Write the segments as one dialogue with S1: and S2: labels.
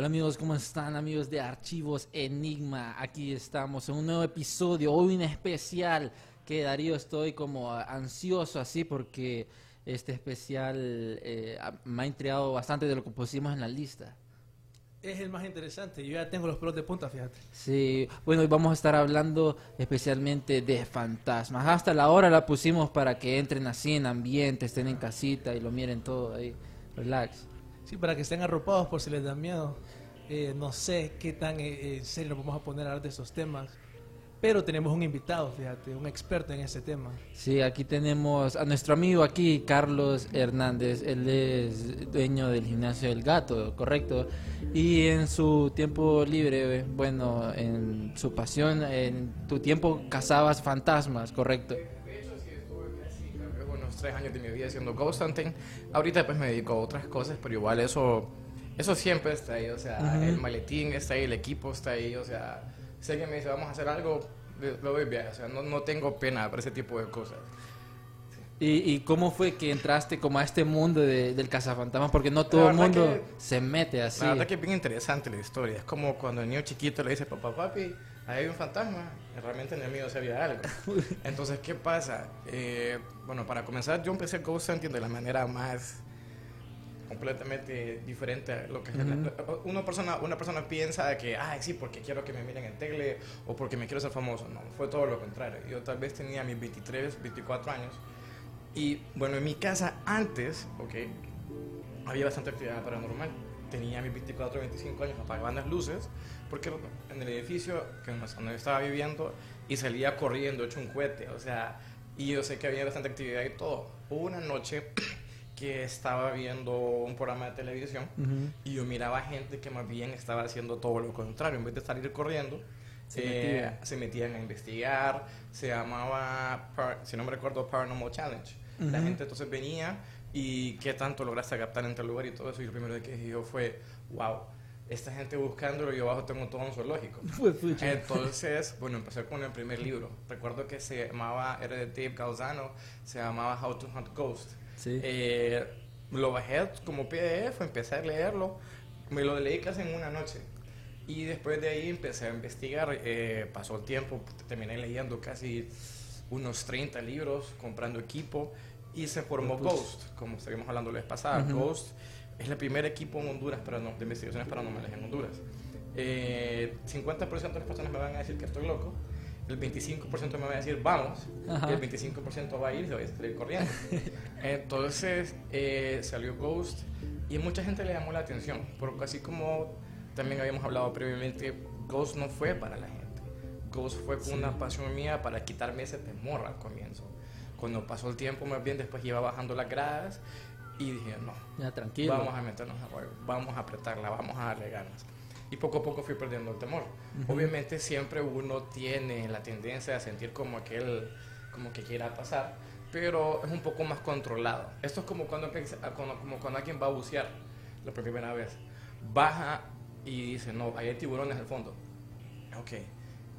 S1: Hola amigos, ¿cómo están amigos de Archivos Enigma? Aquí estamos en un nuevo episodio, hoy un especial que Darío estoy como ansioso así porque este especial eh, me ha intrigado bastante de lo que pusimos en la lista.
S2: Es el más interesante. Yo ya tengo los pelos de punta, fíjate.
S1: Sí, bueno, hoy vamos a estar hablando especialmente de fantasmas. Hasta la hora la pusimos para que entren así en ambiente, estén en casita y lo miren todo ahí. Relax.
S2: Sí, para que estén arropados por si les da miedo. Eh, no sé qué tan eh, en serio vamos a poner a hablar de esos temas. Pero tenemos un invitado, fíjate, un experto en ese tema.
S1: Sí, aquí tenemos a nuestro amigo aquí, Carlos Hernández. Él es dueño del gimnasio del gato, correcto. Y en su tiempo libre, bueno, en su pasión, en tu tiempo cazabas fantasmas, correcto.
S3: Tres años de mi vida haciendo ghost hunting. Ahorita pues me dedico a otras cosas, pero igual eso, eso siempre está ahí. O sea, el maletín está ahí, el equipo está ahí. O sea, sé que me dice vamos a hacer algo, le doy viaje. O sea, no, no tengo pena por ese tipo de cosas.
S1: ¿Y, y cómo fue que entraste como a este mundo de- del cazafantasmas? Porque no todo el mundo
S3: que-
S1: se mete así.
S3: La verdad que es bien interesante la historia. Es como cuando el niño chiquito le dice, papá, papi, ahí hay un fantasma. Realmente en el mío sabía algo. Entonces, ¿qué pasa? Eh, bueno, para comenzar, yo empecé ghost hunting de la manera más completamente diferente a lo que una persona una persona piensa que ay sí porque quiero que me miren en tele o porque me quiero ser famoso no fue todo lo contrario yo tal vez tenía mis 23 24 años y bueno en mi casa antes ok había bastante actividad paranormal. Tenía mis 24, 25 años, apagaban las luces, porque en el edificio que donde estaba viviendo y salía corriendo, hecho un cohete, o sea, y yo sé que había bastante actividad y todo. Hubo una noche que estaba viendo un programa de televisión
S1: Ujú.
S3: y yo miraba gente que más bien estaba haciendo todo lo contrario, en vez de salir corriendo.
S1: Se
S3: eh,
S1: metían.
S3: se metían a investigar, se llamaba, si no me recuerdo, Paranormal Challenge. La
S1: Ujú.
S3: gente entonces venía y qué tanto lograste captar en tal lugar y todo eso. Y lo primero que dije yo fue, wow, esta gente buscándolo, yo abajo tengo todo un zoológico. Entonces, bueno, empecé con el primer libro. Recuerdo que se llamaba, era de Dave Gauzano, se llamaba How to Hunt Ghost.
S1: Sí.
S3: Eh, lo bajé como PDF, empecé a leerlo, me lo leí casi en una noche. Y después de ahí empecé a investigar, eh, pasó el tiempo, terminé leyendo casi unos 30 libros, comprando equipo, y se formó
S1: Pues.
S3: Ghost, como estuvimos hablando la vez pasada.
S1: Ujú.
S3: Ghost es el primer equipo en Honduras para de investigaciones paranormales en Honduras. Eh, 50% de las personas me van a decir que estoy loco, el 25% me va a decir vamos,
S1: Ajá.
S3: y el 25% va a ir y se va a salir corriendo. Entonces eh, salió Ghost y mucha gente le llamó la atención, porque así como también habíamos hablado previamente, Ghost no fue para la gente. Ghost fue
S1: Sí.
S3: una pasión mía para quitarme ese temor al comienzo. Cuando pasó el tiempo, más bien después iba bajando las gradas y dije, no,
S1: Ya, tranquilo.
S3: vamos a meternos a juego, vamos a apretarla, vamos a darle ganas. Y poco a poco fui perdiendo el temor.
S1: Ujú.
S3: Obviamente siempre uno tiene la tendencia a sentir como aquel, como que quiera pasar, pero es un poco más controlado. Esto es como cuando, cuando- como cuando alguien va a bucear la primera vez. Baja y dice, no, ahí hay tiburones al fondo. Ok.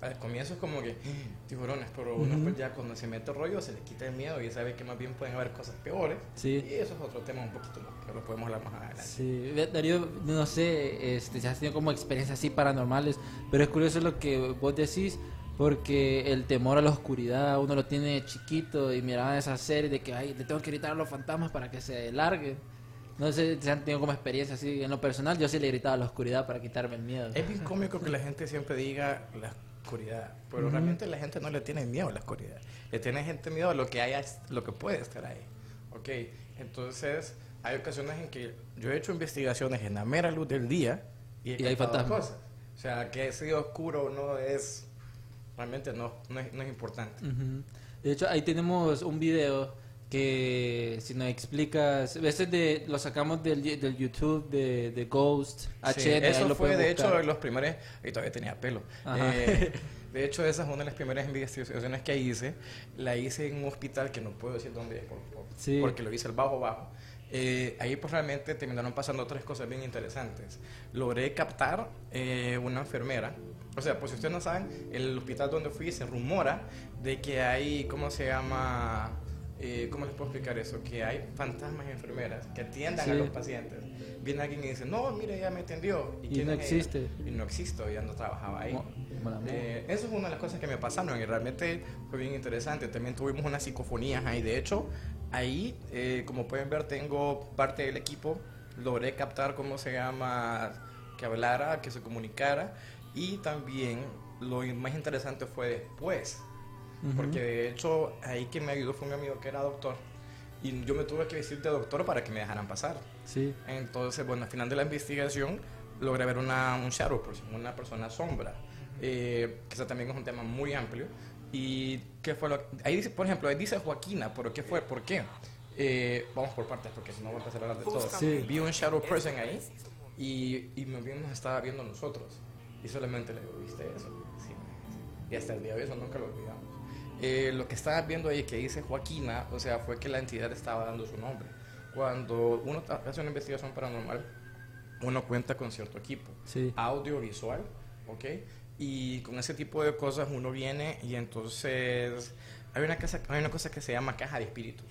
S3: Al comienzo es como que "Ah, tiburones, pero uno
S1: Ujú.
S3: pues ya cuando se mete rollo se le quita el miedo y sabe que más bien pueden haber cosas peores.
S1: Sí.
S3: Y eso es otro tema un poquito más, que lo podemos hablar más adelante.
S1: Sí, Darío, no sé este, si has tenido como experiencias así paranormales, pero es curioso lo que vos decís, porque el temor a la oscuridad uno lo tiene chiquito y miraba esa serie de que ay, le tengo que gritar a los fantasmas para que se larguen. No sé si han tenido como experiencia así. En lo personal, yo sí le gritaba a la oscuridad para quitarme el miedo.
S3: Es bien cómico que la gente siempre diga la oscuridad, pero realmente la gente no le tiene miedo a la oscuridad. Le tiene gente miedo a lo que haya, lo que puede estar ahí. ¿Ok? Entonces, hay ocasiones en que yo he hecho investigaciones en la mera luz del día y, he
S1: Y hay fantasmas.
S3: cosas. O sea, que ese oscuro no es, realmente no, no es, no es importante.
S1: De hecho, ahí tenemos un video que si nos explicas, a veces de, lo sacamos del, del YouTube de, de Ghost
S3: Sí, eso
S1: lo
S3: fue de
S1: buscar.
S3: hecho los primeros, y todavía tenía pelo. Eh, de hecho, esa es una de las primeras investigaciones que hice. La hice en un hospital que no puedo decir dónde es, por- por-
S1: Sí.
S3: porque lo hice al bajo bajo. Eh, ahí pues realmente terminaron pasando tres cosas bien interesantes. Logré captar eh, una enfermera. O sea, pues si ustedes no saben, el hospital donde fui se rumora de que hay, ¿cómo se llama? Eh, ¿Cómo les puedo explicar eso? Que hay fantasmas y enfermeras que atiendan a
S1: Sí.
S3: los pacientes. Viene alguien y dice, no, mire, ella me atendió.
S1: Y
S3: quién
S1: no
S3: es ella?
S1: existe.
S3: Y no existo, ya no trabajaba ahí.
S1: Amour.
S3: Eh, eso es una de las cosas que me pasaron y realmente fue bien interesante. También tuvimos unas psicofonías ahí. De hecho, ahí, eh, como pueden ver, tengo parte del equipo. Logré captar cómo se llama, que hablara, que se comunicara. Y también lo más interesante fue después. Porque de hecho, ahí quien me ayudó fue un amigo que era doctor. Y yo me tuve que vestir de doctor para que me dejaran pasar.
S1: Sí.
S3: Entonces, bueno, al final de la investigación logré ver una, un shadow person, una persona sombra, eh, que eso también es un tema muy amplio. ¿Y qué fue lo Ahí dice, por ejemplo, ahí dice Joaquina, pero ¿qué fue? ¿Por qué? Eh, vamos por partes, porque si no voy a empezar a hablar de todo.
S1: Sí.
S3: Vi un shadow person ahí y, y nos estaba viendo nosotros. Y solamente le digo, ¿viste eso? Sí. Y hasta el día de hoy eso nunca lo olvidamos. Eh, lo que estaba viendo ahí que dice Joaquina, o sea, fue que la entidad estaba dando su nombre. Cuando uno hace una investigación paranormal, uno cuenta con cierto equipo,
S1: Sí.
S3: audiovisual, ¿ok? Y con ese tipo de cosas uno viene y entonces hay una, cosa, hay una cosa que se llama caja de espíritus.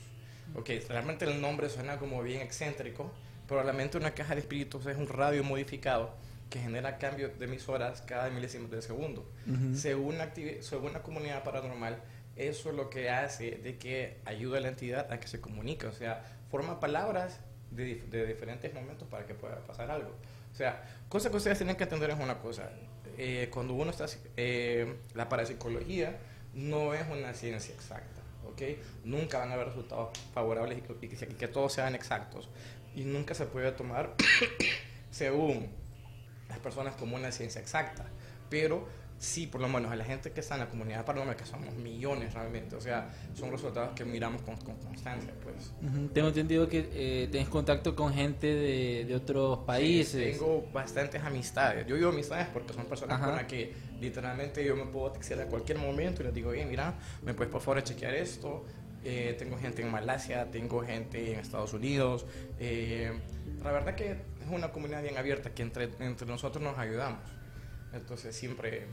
S3: Ok, realmente el nombre suena como bien excéntrico, pero realmente una caja de espíritus es un radio modificado que genera cambios de emisoras cada milésimo de segundo.
S1: Ujú.
S3: Según, la activi- según la comunidad paranormal, eso es lo que hace de que ayuda a la entidad a que se comunique, o sea, forma palabras de, de diferentes momentos para que pueda pasar algo. O sea, cosa que ustedes tienen que entender es una cosa, eh, cuando uno está, eh, la parapsicología no es una ciencia exacta, ¿ok? Nunca van a haber resultados favorables y que- y que todos sean exactos. Y nunca se puede tomar según las personas como una ciencia exacta, pero sí, por lo menos a la gente que está en la comunidad paranormal, que somos millones realmente, o sea, son resultados que miramos con, con constancia, pues.
S1: Ujú. Tengo entendido que eh, tienes contacto con gente de, de otros países.
S3: Tengo bastantes amistades. Yo digo amistades porque son personas
S1: Ajá.
S3: con las que literalmente yo me puedo textear a cualquier momento y les digo, bien, mira, me puedes por favor chequear esto. Eh, tengo gente en Malasia, tengo gente en Estados Unidos. Eh, la verdad que es una comunidad bien abierta que entre, entre nosotros nos ayudamos. Entonces siempre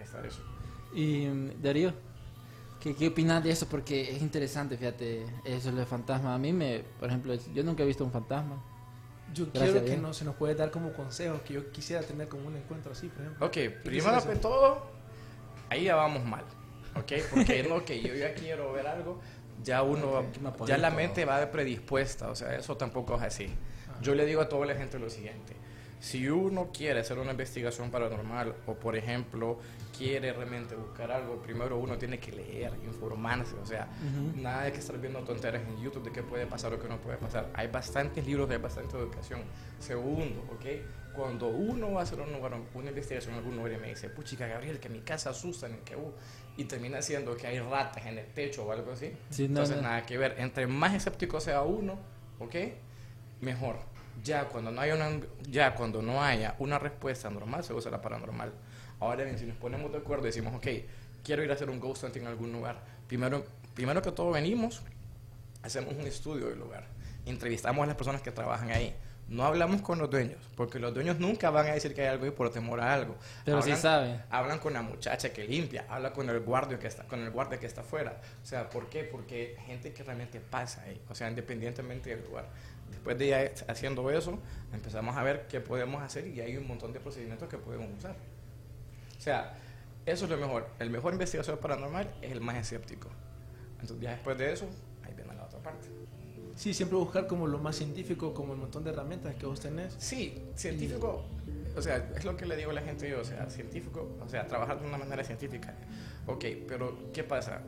S3: está eso.
S1: Y mm, Darío, ¿qué, ¿qué opinas de eso? Porque es interesante, fíjate, eso de fantasma. A mí me, por ejemplo, yo nunca he visto un fantasma.
S2: Yo
S1: Gracias
S2: quiero que no se nos puede dar como consejos que yo quisiera tener como un encuentro así, por ejemplo.
S3: Ok,
S2: ¿Qué
S3: primero que todo, ahí ya vamos mal. Ok, porque no que yo ya quiero ver algo, ya uno,
S1: apoyen
S3: ya la mente va predispuesta, o sea, eso tampoco es así. Yo le digo a toda la gente lo siguiente. Si uno quiere hacer una investigación paranormal o, por ejemplo, quiere realmente buscar algo, primero uno tiene que leer, informarse, o sea, nada de que estar viendo tonteras en YouTube de qué puede pasar o qué no puede pasar. Hay bastantes libros, hay bastante educación. Segundo, ¿ok? Cuando uno va a hacer un lugar- una investigación en algún lugar y me dice, puchica, Gabriel, que mi casa asustan en que uh", y termina siendo que hay ratas en el techo o algo así,
S1: Sí, no,
S3: entonces
S1: no.
S3: nada que ver. Entre más escéptico sea uno, ¿ok? Mejor. Ya cuando no haya una, ya cuando no haya una respuesta normal, se usa la paranormal. Ahora bien, si nos ponemos de acuerdo y decimos, ok, quiero ir a hacer un ghost hunting en algún lugar, primero, primero que todo venimos, hacemos un estudio del lugar, entrevistamos a las personas que trabajan ahí. No hablamos con los dueños, porque los dueños nunca van a decir que hay algo y por temor a algo.
S1: Pero sí
S3: Hablan-
S1: saben.
S3: Hablan con la muchacha que limpia, habla con el guardia que está, con el guardia que está afuera. O sea, ¿por qué? Porque gente que realmente pasa ahí, o sea, independientemente del lugar. Después de ya haciendo eso, empezamos a ver qué podemos hacer y hay un montón de procedimientos que podemos usar. O sea, eso es lo mejor. El mejor investigador paranormal es el más escéptico. Entonces, ya después de eso, ahí viene la otra parte.
S2: Sí, siempre buscar como lo más científico, como el montón de herramientas que vos tenés.
S3: Sí, científico, o sea, es lo que le digo a la gente yo, o sea, científico, o sea, trabajar de una manera científica. Ok, pero ¿qué pasa?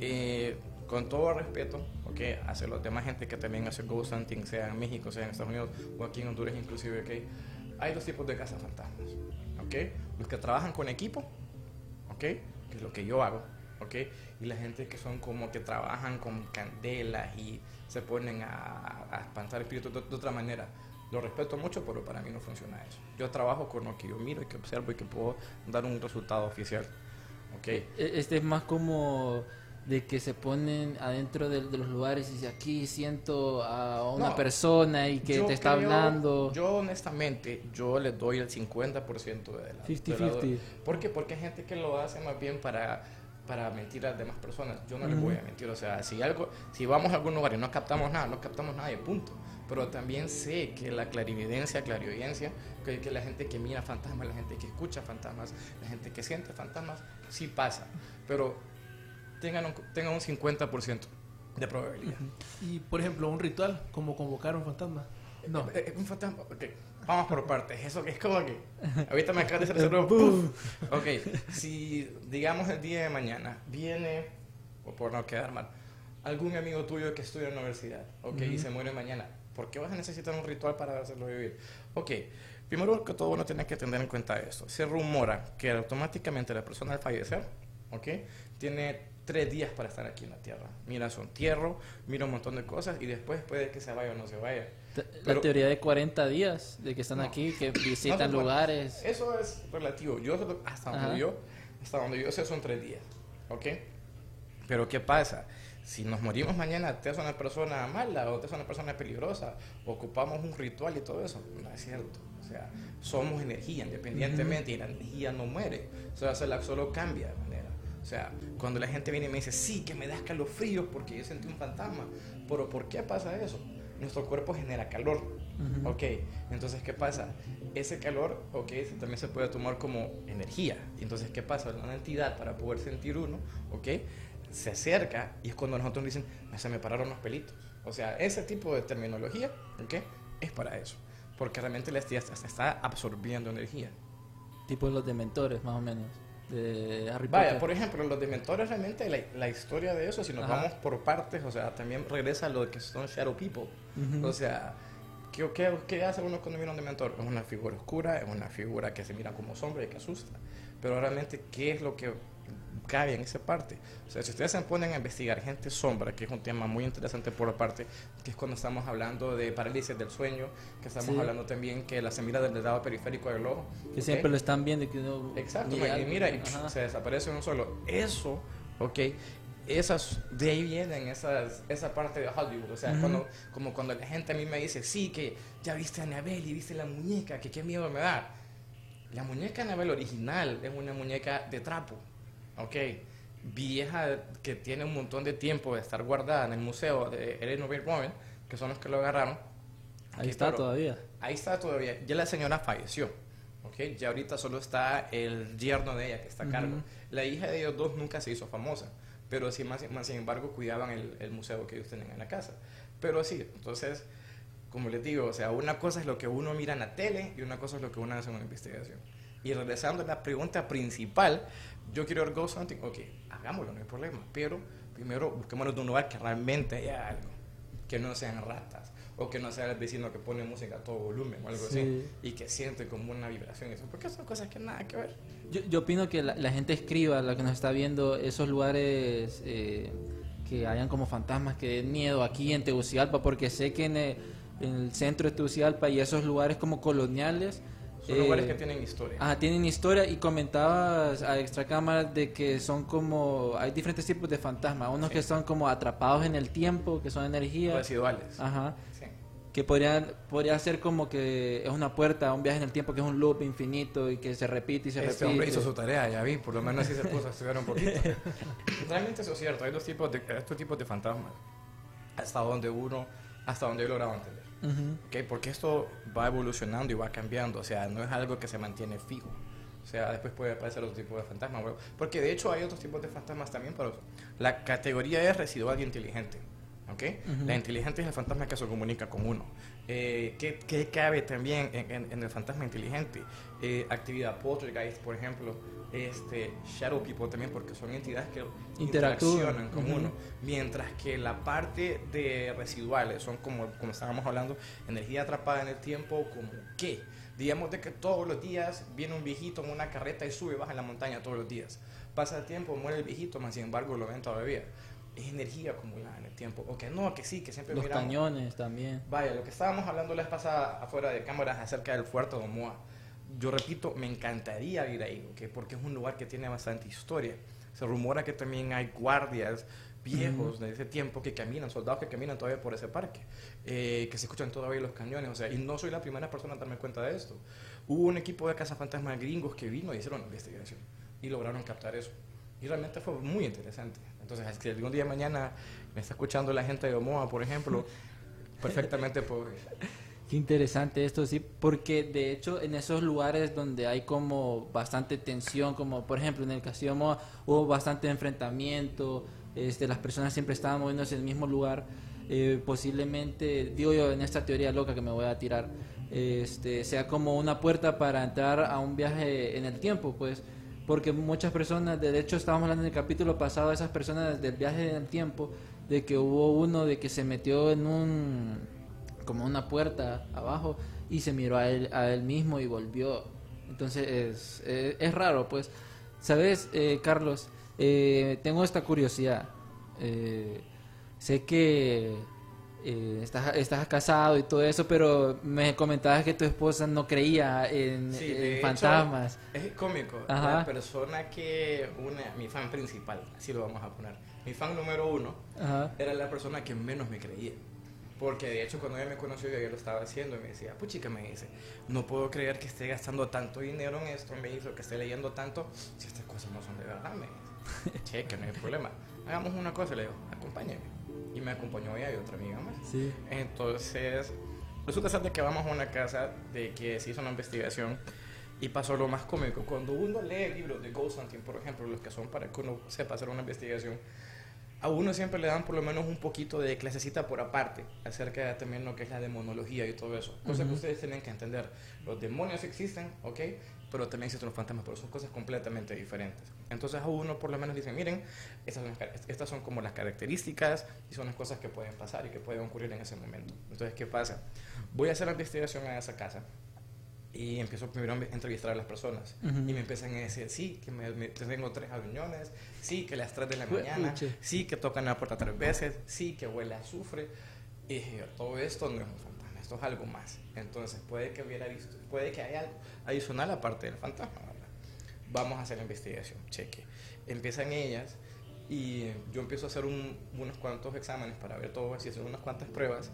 S3: Eh, con todo respeto, ok, hacia los demás gente que también hace ghost hunting, sea en México, sea en Estados Unidos o aquí en Honduras inclusive, ok, hay dos tipos de cazafantasmas, ok, los que trabajan con equipo, ok, que es lo que yo hago, ok, y la gente que son como que trabajan con candelas y se ponen a, a espantar espíritus de, de otra manera. Lo respeto mucho, pero para mí no funciona eso. Yo trabajo con lo que yo miro y que observo y que puedo dar un resultado oficial. ¿ok?
S1: E- Este es más como de que se ponen adentro de, de los lugares y dice aquí siento a una
S3: No,
S1: persona y que te está
S3: creo-
S1: hablando.
S3: Yo honestamente, yo le doy el 50% de la...
S1: 50-50.
S3: de la- ¿Por qué? Porque hay gente que lo hace más bien para, para mentir a las demás personas. Yo no les voy a mentir. O sea, si algo, si vamos a algún lugar y no captamos nada, no captamos nada y punto. Pero también sé que la clarividencia, clariodencia, que, que la gente que mira fantasmas, la gente que escucha fantasmas, la gente que siente fantasmas, sí pasa. Pero tengan un, tengan un 50% de probabilidad.
S2: Y, por ejemplo, un ritual, como convocar a un fantasma. No.
S3: Eh, eh, un fantasma. Ok, vamos por partes. Eso que es como que. Ahorita me acaba de hacer el cerebro. ¡puf! Ok, si digamos el día de mañana viene, o por no quedar mal, algún amigo tuyo que estudia en la universidad, ok, y se muere mañana, ¿por qué vas a necesitar un ritual para hacerlo vivir? Ok, primero que todo uno tiene que tener en cuenta esto. Se rumora que automáticamente la persona al fallecer, ok, tiene tres días para estar aquí en la tierra. Mira su entierro, mira un montón de cosas y después puede que se vaya o no se vaya.
S1: T-
S3: pero-
S1: la teoría de 40 días de que están
S3: No.
S1: aquí, que
S3: No
S1: visitan
S3: te puedo-
S1: lugares.
S3: Eso es relativo. Yo hasta
S1: Ajá.
S3: donde yo, hasta donde yo sé son tres días, ¿ok? Pero qué pasa, si nos morimos mañana, te es una persona mala o te es una persona peligrosa, ocupamos un ritual y todo eso, no es cierto. O sea, somos energía independientemente y la energía no muere, o sea, se la solo cambia de manera. O sea, cuando la gente viene y me dice, sí, que me da escalofríos porque yo sentí un fantasma, pero ¿por qué pasa eso? Nuestro cuerpo genera calor, ¿ok? Entonces, ¿qué pasa? Ese calor, ¿ok? También se puede tomar como energía. Entonces, ¿qué pasa? Una entidad para poder sentir uno, ¿ok? Se acerca y es cuando nosotros nos dicen, se me pararon los pelitos. O sea, ese tipo de terminología, ¿ok? Es para eso. Porque realmente la entidad se está absorbiendo energía.
S1: Tipo los dementores, más o menos. De Harry
S3: Vaya,
S1: Potter.
S3: por ejemplo, los dementores realmente la, la historia de eso, si nos
S1: Ajá.
S3: vamos por partes, o sea, también regresa a lo que son Shadow People.
S1: Ujú.
S3: O sea, ¿qué, qué, qué hace uno cuando mira un dementor? Es una figura oscura, es una figura que se mira como sombra y que asusta. Pero realmente, ¿qué es lo que cabe en esa parte? O sea, si ustedes se ponen a investigar gente sombra, que es un tema muy interesante por aparte, que es cuando estamos hablando de parálisis del sueño, que estamos
S1: Sí.
S3: hablando también que la semilla del lado periférico del ojo.
S1: Que
S3: ¿ok?
S1: siempre lo están viendo que.
S3: Exacto, y mira, y se desaparece uno solo. Eso, ok, esas, de ahí vienen esas, esa parte de Hollywood. O sea,
S1: Ujú.
S3: cuando, como cuando la gente a mí me dice, sí, que ya viste a Anabel y viste la muñeca, que qué miedo me da. La muñeca Anabel original es una muñeca de trapo, ok, vieja, que tiene un montón de tiempo de estar guardada en el museo de Ellen Warren, que son los que lo agarraron.
S1: Ahí está
S3: pero-
S1: todavía.
S3: Ahí está todavía. Ya la señora falleció. ¿ok? Ya ahorita solo está el yerno de ella que está a cargo. La hija de ellos dos nunca se hizo famosa. Pero sí, más, más sin embargo, cuidaban el, el museo que ellos tenían en la casa. Pero sí, entonces, como les digo, o sea, una cosa es lo que uno mira en la tele y una cosa es lo que uno hace en una investigación. Y regresando a la pregunta principal, yo quiero ir ghost hunting, ok, hagámoslo, no hay problema. Pero primero busquémonos de un lugar que realmente haya algo. Que no sean ratas. O que no sea el vecino que pone música a todo volumen o algo
S1: Sí.
S3: así. Y que siente como una vibración. y Eso, porque son cosas que nada que ver.
S1: Yo, yo opino que la, la gente escriba, la que nos está viendo, esos lugares eh, que hayan como fantasmas que den miedo aquí en Tegucigalpa, porque sé que en el, en el centro de Tegucigalpa y esos lugares como coloniales...
S3: Son
S1: eh,
S3: lugares que tienen historia.
S1: Ah, tienen historia y comentabas a extra cámara de que son como hay diferentes tipos de fantasmas, unos
S3: Sí.
S1: que son como atrapados en el tiempo, que son energías,
S3: Residuales.
S1: ajá,
S3: Sí.
S1: que podrían podría ser como que es una puerta a un viaje en el tiempo que es un loop infinito y que se repite y se
S3: Este
S1: repite.
S3: hombre hizo su tarea, ya vi, por lo menos así se puso a estudiar un poquito. Realmente eso es cierto, hay dos tipos de, estos tipos de fantasmas, hasta donde uno, hasta donde yo he logrado entender.
S1: Ujú.
S3: ¿ok? Porque esto va evolucionando y va cambiando, o sea, no es algo que se mantiene fijo. O sea, después puede aparecer otro tipo de fantasma. bueno, Porque de hecho hay otros tipos de fantasmas también, pero la categoría es residual y inteligente. ¿Ok? La inteligente es el fantasma que se comunica con uno. Eh, ¿qué, qué cabe también en, en- en el fantasma inteligente? Eh, actividad poltergeist, por ejemplo, este, shadow people también, porque son entidades que interaccionan con
S1: Ujú.
S3: uno. Mientras que la parte de residuales son como, como estábamos hablando, energía atrapada en el tiempo, como qué. Digamos de que todos los días viene un viejito en una carreta y sube y baja en la montaña todos los días. Pasa el tiempo, muere el viejito, más sin embargo lo ven todavía. Es energía acumulada en el tiempo. O que no, que sí, que siempre
S1: Los
S3: miramos.
S1: cañones también.
S3: Vaya, lo que estábamos hablando la vez pasada afuera de cámaras acerca del fuerte de Omoa. Yo repito, me encantaría ir ahí, ¿ok? porque es un lugar que tiene bastante historia. Se rumora que también hay guardias viejos de ese tiempo que caminan, soldados que caminan todavía por ese parque, eh, que se escuchan todavía los cañones, o sea, y no soy la primera persona en darme cuenta de esto. Hubo un equipo de cazafantasmas gringos que vino y hicieron investigación y lograron captar eso. Y realmente fue muy interesante. Entonces, si algún día mañana me está escuchando la gente de Omoa, por ejemplo, perfectamente puedo.
S1: Qué interesante esto, sí, porque de hecho en esos lugares donde hay como bastante tensión, como por ejemplo en el Castillo Moa hubo bastante enfrentamiento, este, las personas siempre estaban moviéndose en el mismo lugar, eh, posiblemente, digo yo en esta teoría loca que me voy a tirar, este, sea como una puerta para entrar a un viaje en el tiempo, pues, porque muchas personas, de hecho estábamos hablando en el capítulo pasado de esas personas del viaje en el tiempo, de que hubo uno de que se metió en un como una puerta abajo y se miró a él, a él mismo y volvió. Entonces es, eh, es raro, pues. ¿Sabes, eh, Carlos? Eh, tengo esta curiosidad. Eh, sé que eh, estás, estás casado y todo eso, pero me comentabas que tu esposa no creía en,
S3: Sí,
S1: en
S3: hecho,
S1: fantasmas.
S3: Es cómico.
S1: Ajá.
S3: La persona que una, mi fan principal, así lo vamos a poner. Mi fan número uno
S1: Ajá.
S3: era la persona que menos me creía. Porque de hecho cuando ella me conoció yo ya lo estaba haciendo y me decía, puchica, me dice, no puedo creer que esté gastando tanto dinero en esto, me hizo que esté leyendo tanto, si estas cosas no son de verdad, me dice. Che, que no hay problema. Hagamos una cosa, le digo, acompáñame. Y me acompañó ella y otra amiga más.
S1: Sí.
S3: Entonces, resulta ser de que vamos a una casa de que se hizo una investigación y pasó lo más cómico. Cuando uno lee libros de Ghost Hunting, por ejemplo, los que son para que uno sepa hacer una investigación, a uno siempre le dan por lo menos un poquito de clasecita por aparte acerca de también lo que es la demonología y todo eso. Cosa que ustedes tienen que entender. Los demonios existen, ¿ok? Pero también existen los fantasmas, pero son cosas completamente diferentes. Entonces a uno por lo menos dicen, miren, estas son, estas son como las características y son las cosas que pueden pasar y que pueden ocurrir en ese momento. Entonces, ¿qué pasa? Voy a hacer la investigación en esa casa y empiezo primero a entrevistar a las personas.
S1: Ujú.
S3: Y me empiezan a decir, sí, que me, me- tengo tres reuniones, sí, que las 3 de la mañana, sí, que tocan la puerta tres veces, sí, que huele a azufre. Y todo esto no es un esto es algo más. Entonces puede que, hubiera, visto- puede que haya algo adicional aparte del fantasma, ¿verdad? Vamos a hacer la investigación, cheque. Empiezan ellas y yo empiezo a hacer un- unos cuantos exámenes para ver todo, así hacer unas cuantas pruebas.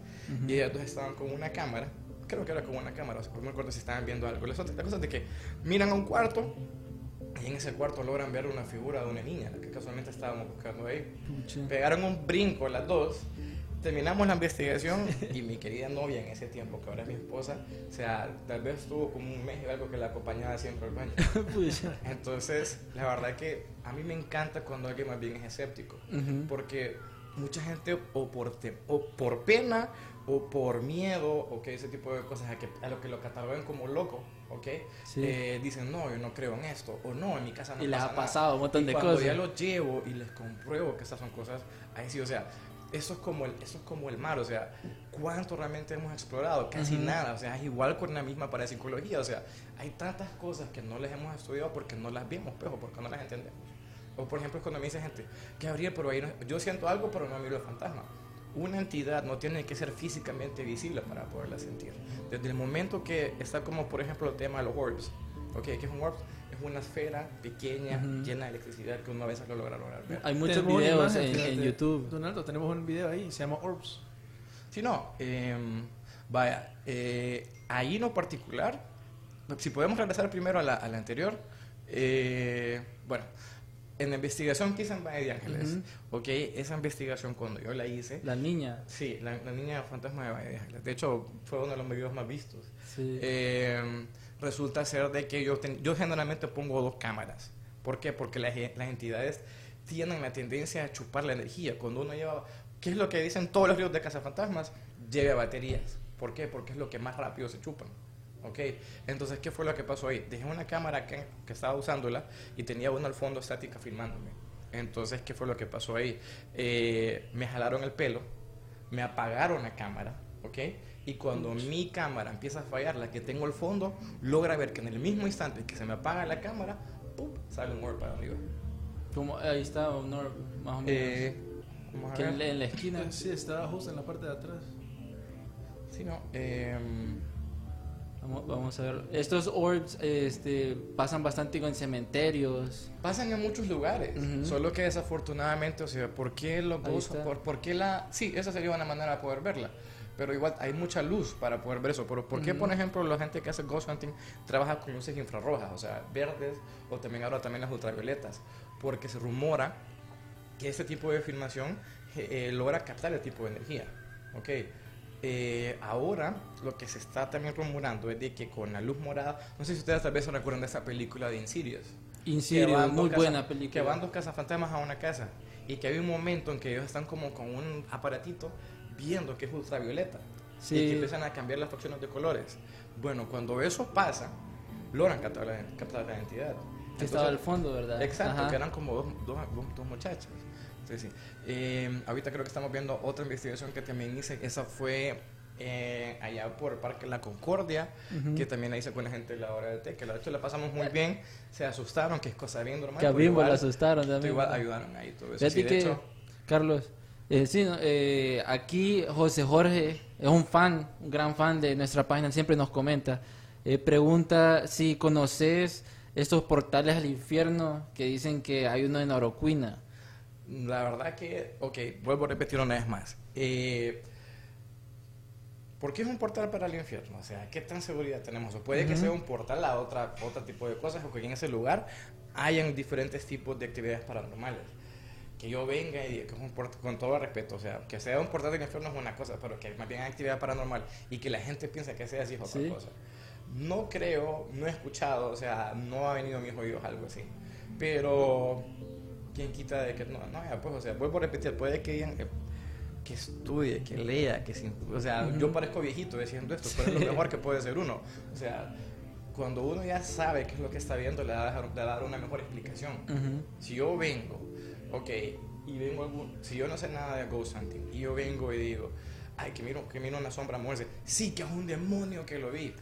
S3: Y ellas dos estaban con una cámara, creo que era con una cámara, o sea, no me acuerdo si estaban viendo algo. La cosa la cosa es de que miran a un cuarto y en ese cuarto logran ver una figura de una niña, la que casualmente estábamos buscando ahí.
S1: Pucha.
S3: Pegaron un brinco las dos. Terminamos la investigación y mi querida novia en ese tiempo, que ahora es mi esposa, o sea, tal vez estuvo como un mes y algo que la acompañaba siempre al baño. Entonces, la verdad que a mí me encanta cuando alguien más bien es escéptico,
S1: Ujú.
S3: porque mucha gente o por, te- o por pena o por miedo o que ese tipo de cosas a, que, a lo que lo catalogan como loco, ¿ok?
S1: Sí.
S3: Eh, dicen, no, yo no creo en esto, o no, en mi casa no
S1: Y les
S3: pasa
S1: ha
S3: nada".
S1: pasado un montón
S3: Y
S1: de
S3: cuando
S1: cosas.
S3: ya los llevo y les compruebo que estas son cosas, ahí sí, o sea, eso es como el, eso es como el mar, o sea, ¿cuánto realmente hemos explorado? Casi
S1: Ujú.
S3: nada, o sea, es igual con la misma parapsicología, o sea, hay tantas cosas que no les hemos estudiado porque no las vemos, pero porque no las entendemos. O por ejemplo, cuando me dice gente, Gabriel, pero ahí no- yo siento algo, pero no miro el fantasma. Una entidad no tiene que ser físicamente visible para poderla sentir. Desde el momento que está como, por ejemplo, el tema de los orbs, ¿ok? ¿Qué es un orb? Es una esfera pequeña,
S1: Ujú.
S3: llena de electricidad que uno a veces lo logra lograr ver.
S1: Hay muchos videos en, en YouTube.
S2: Donaldo, tenemos un video ahí, se llama Orbs.
S3: Si no, em, vaya, eh, ahí en lo particular, si podemos regresar primero a la, a la anterior, eh, bueno, en la investigación que hice en Valle de Ángeles, ok, esa investigación cuando yo la hice,
S1: La niña.
S3: sí, la, la niña fantasma de Valle de Ángeles, de hecho fue uno de los videos más vistos.
S1: Sí.
S3: Eh, resulta ser de que yo, ten- yo generalmente pongo dos cámaras. ¿Por qué? Porque las, las entidades tienen la tendencia a chupar la energía. Cuando uno lleva ¿Qué es lo que dicen todos los libros de cazafantasmas? Lleve baterías. ¿Por qué? Porque es lo que más rápido se chupan. ¿Ok? Entonces, ¿qué fue lo que pasó ahí? Dejé una cámara que, que estaba usándola y tenía una al fondo estática filmándome. Entonces, ¿qué fue lo que pasó ahí? Eh, me jalaron el pelo, me apagaron la cámara, ¿ok? Y cuando mi cámara empieza a fallar, la que tengo al fondo, logra ver que en el mismo instante que se me apaga la cámara, ¡pum! sale un orb para arriba.
S1: Como, ahí está, un orb, más o menos.
S3: Eh,
S1: que en, la- en la esquina.
S2: Sí, estaba justo en la parte de atrás.
S3: Sí, no. em,
S1: Vamos, vamos a ver. Estos orbs este, pasan bastante con cementerios.
S3: Pasan en muchos lugares,
S1: Ujú.
S3: solo que desafortunadamente, o sea, ¿por qué los
S1: está.
S3: por, por qué la...? Sí, esa sería una manera de poder verla, pero igual hay mucha luz para poder ver eso. Pero ¿por qué, por ejemplo, la gente que hace ghost hunting trabaja con luces infrarrojas, o sea, verdes, o también ahora también las ultravioletas? Porque se rumora que este tipo de filmación eh, eh, logra captar el tipo de energía, ¿ok? Eh, ahora lo que se está también rumorando es de que con la luz morada, no sé si ustedes tal vez se recuerdan de esa película de Insidious,
S1: Insidious, muy buena película.
S3: Que van dos cazafantasmas a una casa y que hay un momento en que ellos están como con un aparatito viendo que es ultravioleta
S1: Sí.
S3: y que empiezan a cambiar las facciones de colores. Bueno, cuando eso pasa, logran captar la, captar la identidad.
S1: que estaba al fondo, ¿verdad?
S3: Exacto,
S1: Ajá.
S3: que eran como dos, dos, dos, dos muchachas. Sí, sí. Eh, ahorita creo que estamos viendo otra investigación que también hice. Esa fue eh, allá por el Parque La Concordia, que también la hice con la gente de la hora del té, que la hecho la pasamos muy bien. Se asustaron, que es cosa bien normal.
S1: Que a Bimbo la asustaron también.
S3: Igual ayudaron ahí todo eso. Sí, de
S1: que,
S3: hecho,
S1: Carlos, eh, sí, eh, aquí José Jorge es un fan, un gran fan de nuestra página, siempre nos comenta. Eh, pregunta si conoces estos portales al infierno que dicen que hay uno en Oroquina.
S3: La verdad que, ok, vuelvo a repetir una vez más. ¿Por qué es un portal para el infierno? O sea, ¿qué tan seguridad tenemos? O puede que sea un portal a otra, otro tipo de cosas, o que en ese lugar hayan diferentes tipos de actividades paranormales. Que yo venga y diga que es un con todo respeto, o sea, que sea un portal del infierno es una cosa, pero que más bien actividad paranormal y que la gente piensa que sea así es otra
S1: Sí.
S3: cosa. No creo, no he escuchado, o sea, no ha venido a mis oídos algo así. Pero, ¿quién quita de que no? No, ya, pues, o sea, vuelvo a repetir, puede que digan que, que estudie, que lea, que sin- o sea, yo parezco viejito diciendo esto, pero es lo mejor que puede ser uno. O sea, cuando uno ya sabe qué es lo que está viendo, le va a dar, una mejor explicación.
S1: Ujú.
S3: Si yo vengo, ok, y vengo algún, si yo no sé nada de ghost hunting, y yo vengo y digo, ay, que miro, que miro una sombra moverse, sí, que es un demonio que lo vi.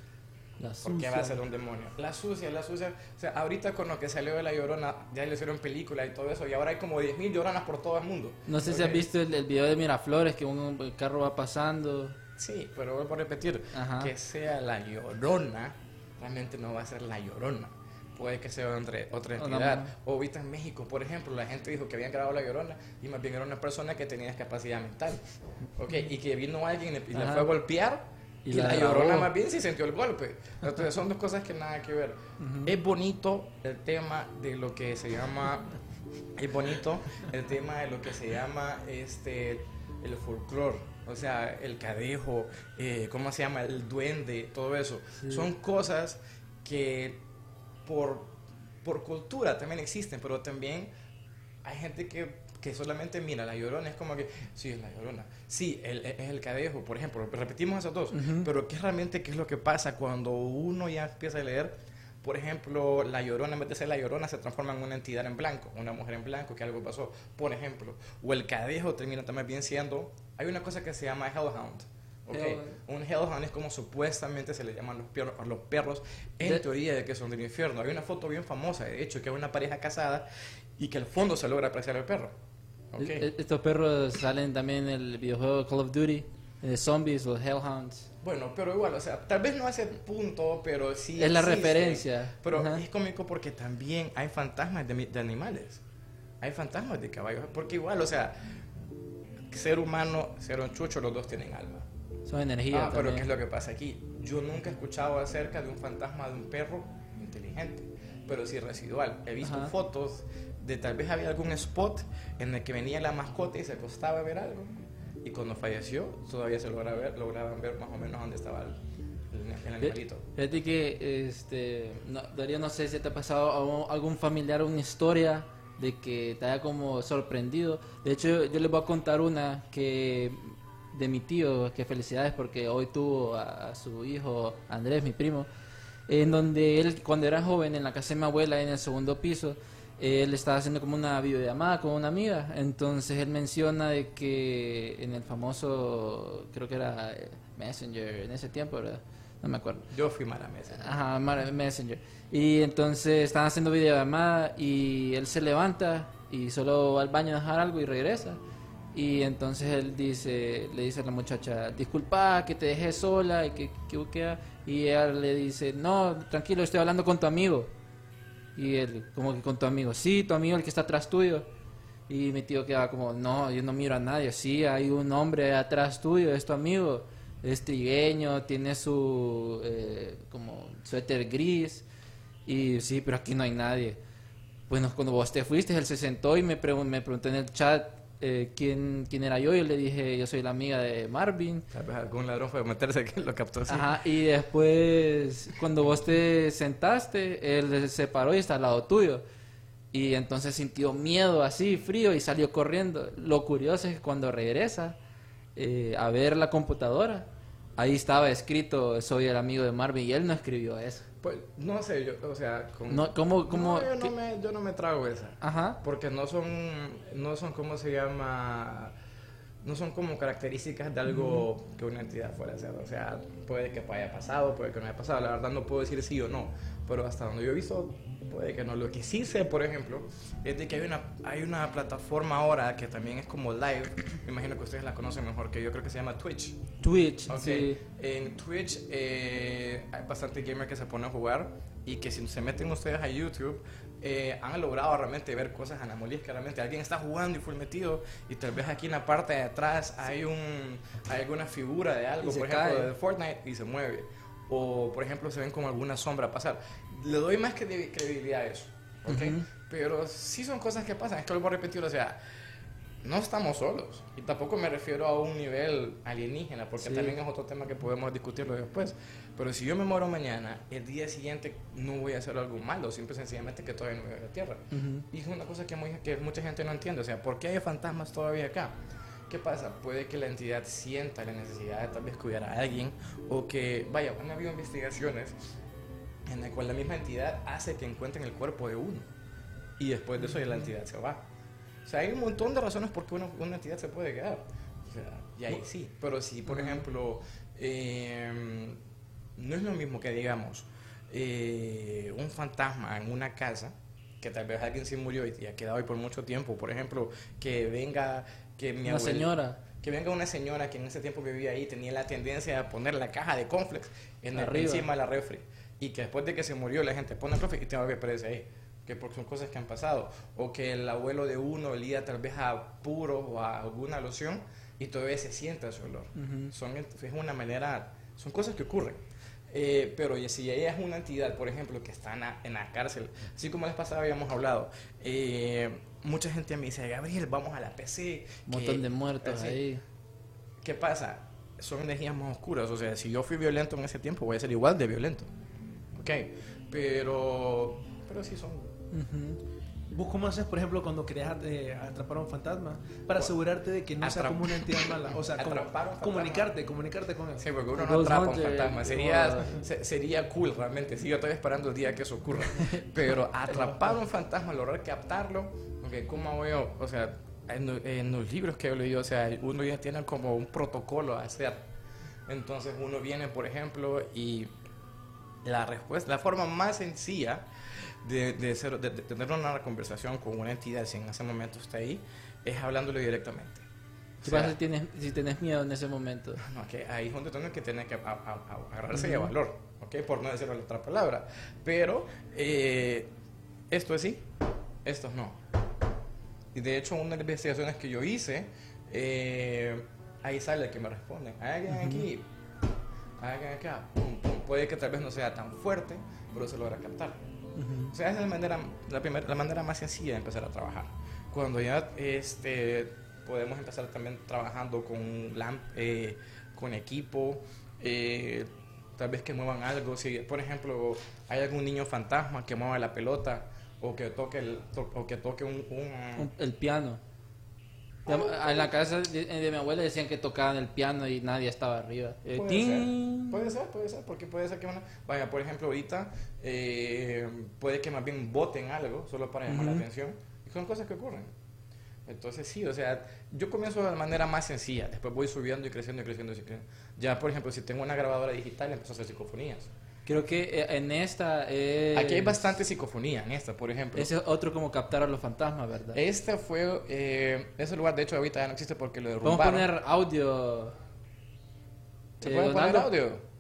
S1: La
S3: ¿Por qué
S1: sucia.
S3: va a ser un demonio? La sucia, la sucia. O sea, ahorita con lo que salió de la llorona, ya le hicieron película y todo eso, y ahora hay como 10.000 lloronas por todo el mundo.
S1: No sé si has visto el, el video de Miraflores, que un el carro va pasando.
S3: Sí, pero vuelvo a repetir,
S1: Ajá.
S3: que sea la llorona, realmente no va a ser la llorona. Puede que sea entre, otra entidad. O ahorita en México, por ejemplo, la gente dijo que habían grabado la llorona y más bien era una persona que tenía discapacidad mental. ¿Ok? Y que vino alguien y le- y la
S1: Ajá.
S3: fue a golpear
S1: Y
S3: y,
S1: la
S3: la,
S1: grabó.
S3: llorona más bien sí sintió el golpe. Entonces son dos cosas que nada que ver. Es bonito el tema de lo que se llama. Es bonito el tema de lo que se llama este el folclore. O sea, el cadejo, eh, ¿cómo se llama? El duende, todo eso. Son cosas que por, por cultura también existen, pero también hay gente que, que solamente mira la llorona, es como que, sí, es la llorona, sí, el- es el cadejo, por ejemplo, repetimos esos dos, pero ¿qué realmente qué es lo que pasa cuando uno ya empieza a leer? Por ejemplo, la llorona, en vez de ser la llorona, se transforma en una entidad en blanco, una mujer en blanco, que algo pasó, por ejemplo. O el cadejo termina también bien siendo, hay una cosa que se llama hellhound. ¿Ok?
S1: Hellhound.
S3: Un hellhound es como supuestamente se le llaman los perros, a los perros en
S1: De-
S3: teoría de que son del infierno. Hay una foto bien famosa, de hecho, que es una pareja casada y que al fondo se logra apreciar el perro. ¿ok?
S1: E- Estos perros salen también en el videojuego Call of Duty, de zombies, los Hellhounds.
S3: Bueno, pero igual, o sea, tal vez no ese punto, pero sí.
S1: Es la
S3: existe.
S1: referencia.
S3: Pero
S1: Ajá.
S3: es cómico porque también hay fantasmas de, de animales. Hay fantasmas de caballos. Porque igual, o sea, ser humano, ser un chucho, los dos tienen alma.
S1: Son energía
S3: Ah, pero
S1: también.
S3: ¿qué es lo que pasa aquí? Yo nunca he escuchado acerca de un fantasma de un perro inteligente, pero sí residual. He visto
S1: Ajá.
S3: fotos de tal vez había algún spot en el que venía la mascota y se acostaba a ver algo. Y cuando falleció, todavía se logra ver, lograban ver más o menos dónde estaba el, el- animalito.
S1: Fíjate que, este, no, Darío, no sé si te ha pasado algún- algún familiar una historia de que te haya como sorprendido. De hecho, yo les voy a contar una que de mi tío, que felicidades porque hoy tuvo a, a su hijo Andrés, mi primo, en donde él cuando era joven en la casa de mi abuela en el segundo piso, él estaba haciendo como una videollamada con una amiga, entonces él menciona de que en el famoso, creo que era eh, Messenger en ese tiempo, ¿verdad? No me acuerdo.
S3: Yo fui mala mesa.
S1: Ajá, Messenger. Y entonces están haciendo videollamada y él se levanta y solo va al baño a dejar algo y regresa. Y entonces él dice, le dice a la muchacha, disculpa que te dejé sola y que, que, que-". y ella le dice, no, tranquilo, estoy hablando con tu amigo. Y él, como que con tu amigo, sí, tu amigo el que está atrás tuyo. Y mi tío queda como, no, yo no miro a nadie, sí, hay un hombre atrás tuyo, es tu amigo. Es trigueño, tiene su eh, como suéter gris. Y sí, pero aquí no hay nadie. Bueno, cuando vos te fuiste, él se sentó y me, pregun- me preguntó en el chat eh, ¿quién, quién era yo. Y yo le dije, yo soy la amiga de Marvin.
S3: Tal vez algún ladrón fue a meterse que lo captó así.
S1: Ajá, y después, cuando vos te sentaste, él se paró y está al lado tuyo. Y entonces sintió miedo así, frío, y salió corriendo. Lo curioso es que cuando regresa eh, a ver la computadora, ahí estaba escrito, soy el amigo de Marvin, y él no escribió eso.
S3: Pues no sé, yo, o sea, con...
S1: No, ¿cómo, cómo,
S3: No, yo, no me, yo no me trago esa.
S1: Ajá.
S3: Porque no son, no son, ¿cómo se llama? No son como características de algo que una entidad fuera a hacer. O sea, puede que haya pasado, puede que no haya pasado. La verdad no puedo decir sí o no. Pero hasta donde yo he visto, puede que no. Lo que sí sé, por ejemplo, es de que hay una, hay una plataforma ahora que también es como live. Me imagino que ustedes la conocen mejor que yo. Creo que se llama Twitch.
S1: Twitch,
S3: Ok,
S1: sí.
S3: En Twitch eh, hay bastante gamer que se pone a jugar y que si se meten ustedes a YouTube eh, han logrado realmente ver cosas que realmente alguien está jugando y fue metido y tal vez aquí en la parte de atrás hay un hay alguna figura de algo, por ejemplo
S1: cae.
S3: de Fortnite y se mueve o por ejemplo se ven como alguna sombra pasar. Le doy más credi- credibilidad a eso, ¿ok?
S1: Ujú.
S3: Pero sí son cosas que pasan, es que lo voy a repetir, o sea, no estamos solos. Y tampoco me refiero a un nivel alienígena, porque
S1: Sí.
S3: también es otro tema que podemos discutirlo después. Pero si yo me muero mañana, el día siguiente no voy a hacer algo malo, simple y sencillamente que todavía no voy a la Tierra. Y es una cosa que, muy- que mucha gente no entiende. O sea, ¿por qué hay fantasmas todavía acá? ¿Qué pasa? Puede que la entidad sienta la necesidad de tal vez cuidar a alguien o que, vaya, han habido investigaciones en la cual la misma entidad hace que encuentren el cuerpo de uno y después de eso ya la entidad se va. O sea, hay un montón de razones por qué una, una entidad se puede quedar. O sea, y ahí sí. Pero si, por ejemplo, eh, no es lo mismo que digamos eh, un fantasma en una casa, que tal vez alguien se murió y ha quedado ahí por mucho tiempo. Por ejemplo, que venga, que mi
S1: Una
S3: abuel-
S1: señora.
S3: que venga una señora que en ese tiempo vivía ahí tenía la tendencia a poner la caja de cornflakes en el-
S1: Arriba.
S3: encima de la refri y que después de que se murió la gente pone el y tengo que aparece ahí que porque son cosas que han pasado o que el abuelo de uno olía tal vez a puro o a alguna loción y todavía se siente ese olor son es una manera son cosas que ocurren Eh, pero si ella es una entidad, por ejemplo, que está en la, en la cárcel, así como la vez pasada habíamos hablado, eh, mucha gente me dice, Gabriel, vamos a la PC.
S1: Un montón de muertos
S3: así.
S1: ahí.
S3: ¿Qué pasa? Son energías más oscuras. O sea, si yo fui violento en ese tiempo, voy a ser igual de violento. ¿Ok? Pero, pero sí son.
S1: Ujú.
S2: ¿Vos cómo haces, por ejemplo, cuando querés eh, atrapar a un fantasma? Para asegurarte de que no sea
S3: Atrap-
S2: como una entidad mala. O sea, como
S3: a un
S2: comunicarte, comunicarte con él.
S3: Sí, porque uno no atrapa un
S1: Hunter,
S3: fantasma. Sería, se- sería cool realmente. Sí, yo estoy esperando el día que eso ocurra. Pero atrapar un fantasma, lograr captarlo, ¿cómo hago yo? O sea, en, en los libros que yo leí, o sea, uno ya tiene como un protocolo a hacer. Entonces uno viene, por ejemplo, y la respuesta, la forma más sencilla de, de, ser- de- de tener una conversación con una entidad, si en ese momento está ahí, es hablándole directamente.
S1: ¿Qué pasa si tienes, si tienes miedo en ese momento?
S3: no, que ahí es donde tiene que tener que a- a- a- agarrarse de valor, ¿ok? Por no decir la otra palabra. Pero eh, esto es sí, esto es no. Y de hecho, una de las investigaciones que yo hice, eh, ahí sale que me responden. Hay alguien aquí, hay alguien acá. pum, pum. Puede que tal vez no sea tan fuerte, pero se logra captar. O sea, esa es la manera, la, primera, la manera más sencilla de empezar a trabajar. Cuando ya este, podemos empezar también trabajando con, lamp, eh, con equipo, eh, tal vez que muevan algo. Si, por ejemplo, hay algún niño fantasma que mueva la pelota o que toque, el, to- o que toque un... un-
S1: Un- El piano. En la casa de, de mi abuela decían que tocaban el piano y nadie estaba arriba. Eh,
S3: Puede ser, puede ser, puede ser, porque puede ser que una... Vaya, por ejemplo, ahorita eh, puede que más bien voten algo solo para llamar la
S1: Ujú.
S3: atención. Y son cosas que ocurren. Entonces sí, o sea, yo comienzo de manera más sencilla, después voy subiendo y creciendo y creciendo y creciendo. Ya, por ejemplo, si tengo una grabadora digital, empiezo a hacer psicofonías.
S1: Creo que eh, en esta. es-
S3: Aquí hay bastante psicofonía en esta, por ejemplo.
S1: Ese es otro como captar a los fantasmas, ¿verdad?
S3: Este fue, eh, ese lugar de hecho ahorita ya no existe porque lo
S1: Vamos a
S3: derrumbaron.
S1: poner audio.
S3: ¿Se
S1: eh,
S3: puede poner audio?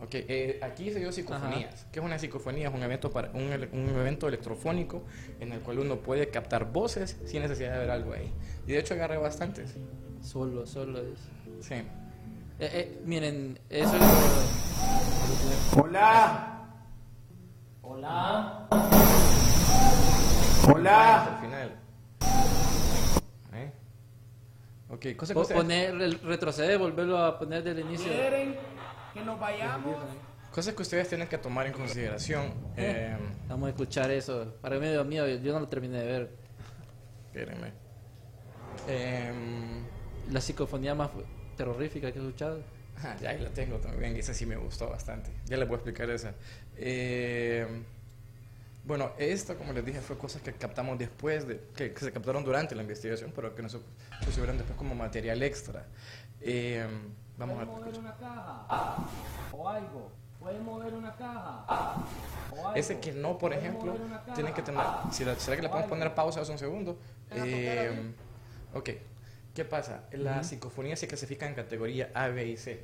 S3: Ok, eh, aquí se dio psicofonías. ¿Qué es una psicofonía? Es un evento, para, un, un evento electrofónico en el cual uno puede captar voces sin necesidad de ver algo ahí. Y de hecho agarré bastantes.
S1: Solo, solo es.
S3: Sí.
S1: Eh, eh, miren, eso es.
S4: Hola. Hola. Hola.
S3: el final. ¿Eh? Ok, cosa que
S1: poner, el- retroceder, volverlo a poner del inicio.
S4: ¿Quieren que nos vayamos?
S3: cosas que ustedes tienen que tomar en consideración. Eh,
S1: Vamos a escuchar eso. Para mí, Dios mío, yo no lo terminé de ver.
S3: espérenme. Em,
S1: La psicofonía más terrorífica que he escuchado.
S3: Ah, ya ahí la tengo también, esa sí me gustó bastante. Ya les voy a explicar esa. Eh, bueno, esto, como les dije, fue cosas que captamos después, de, que, que se captaron durante la investigación, pero que no se se subieron después como material extra. Eh, vamos a
S4: mover una caja o algo. Pueden mover una caja.
S3: Ese que no, por ejemplo, tienen que tener... Si la- ¿Será que le podemos poner pausa hace un segundo? Eh, ok, ¿qué pasa? Las psicofonías se clasifican en categoría A, B y C.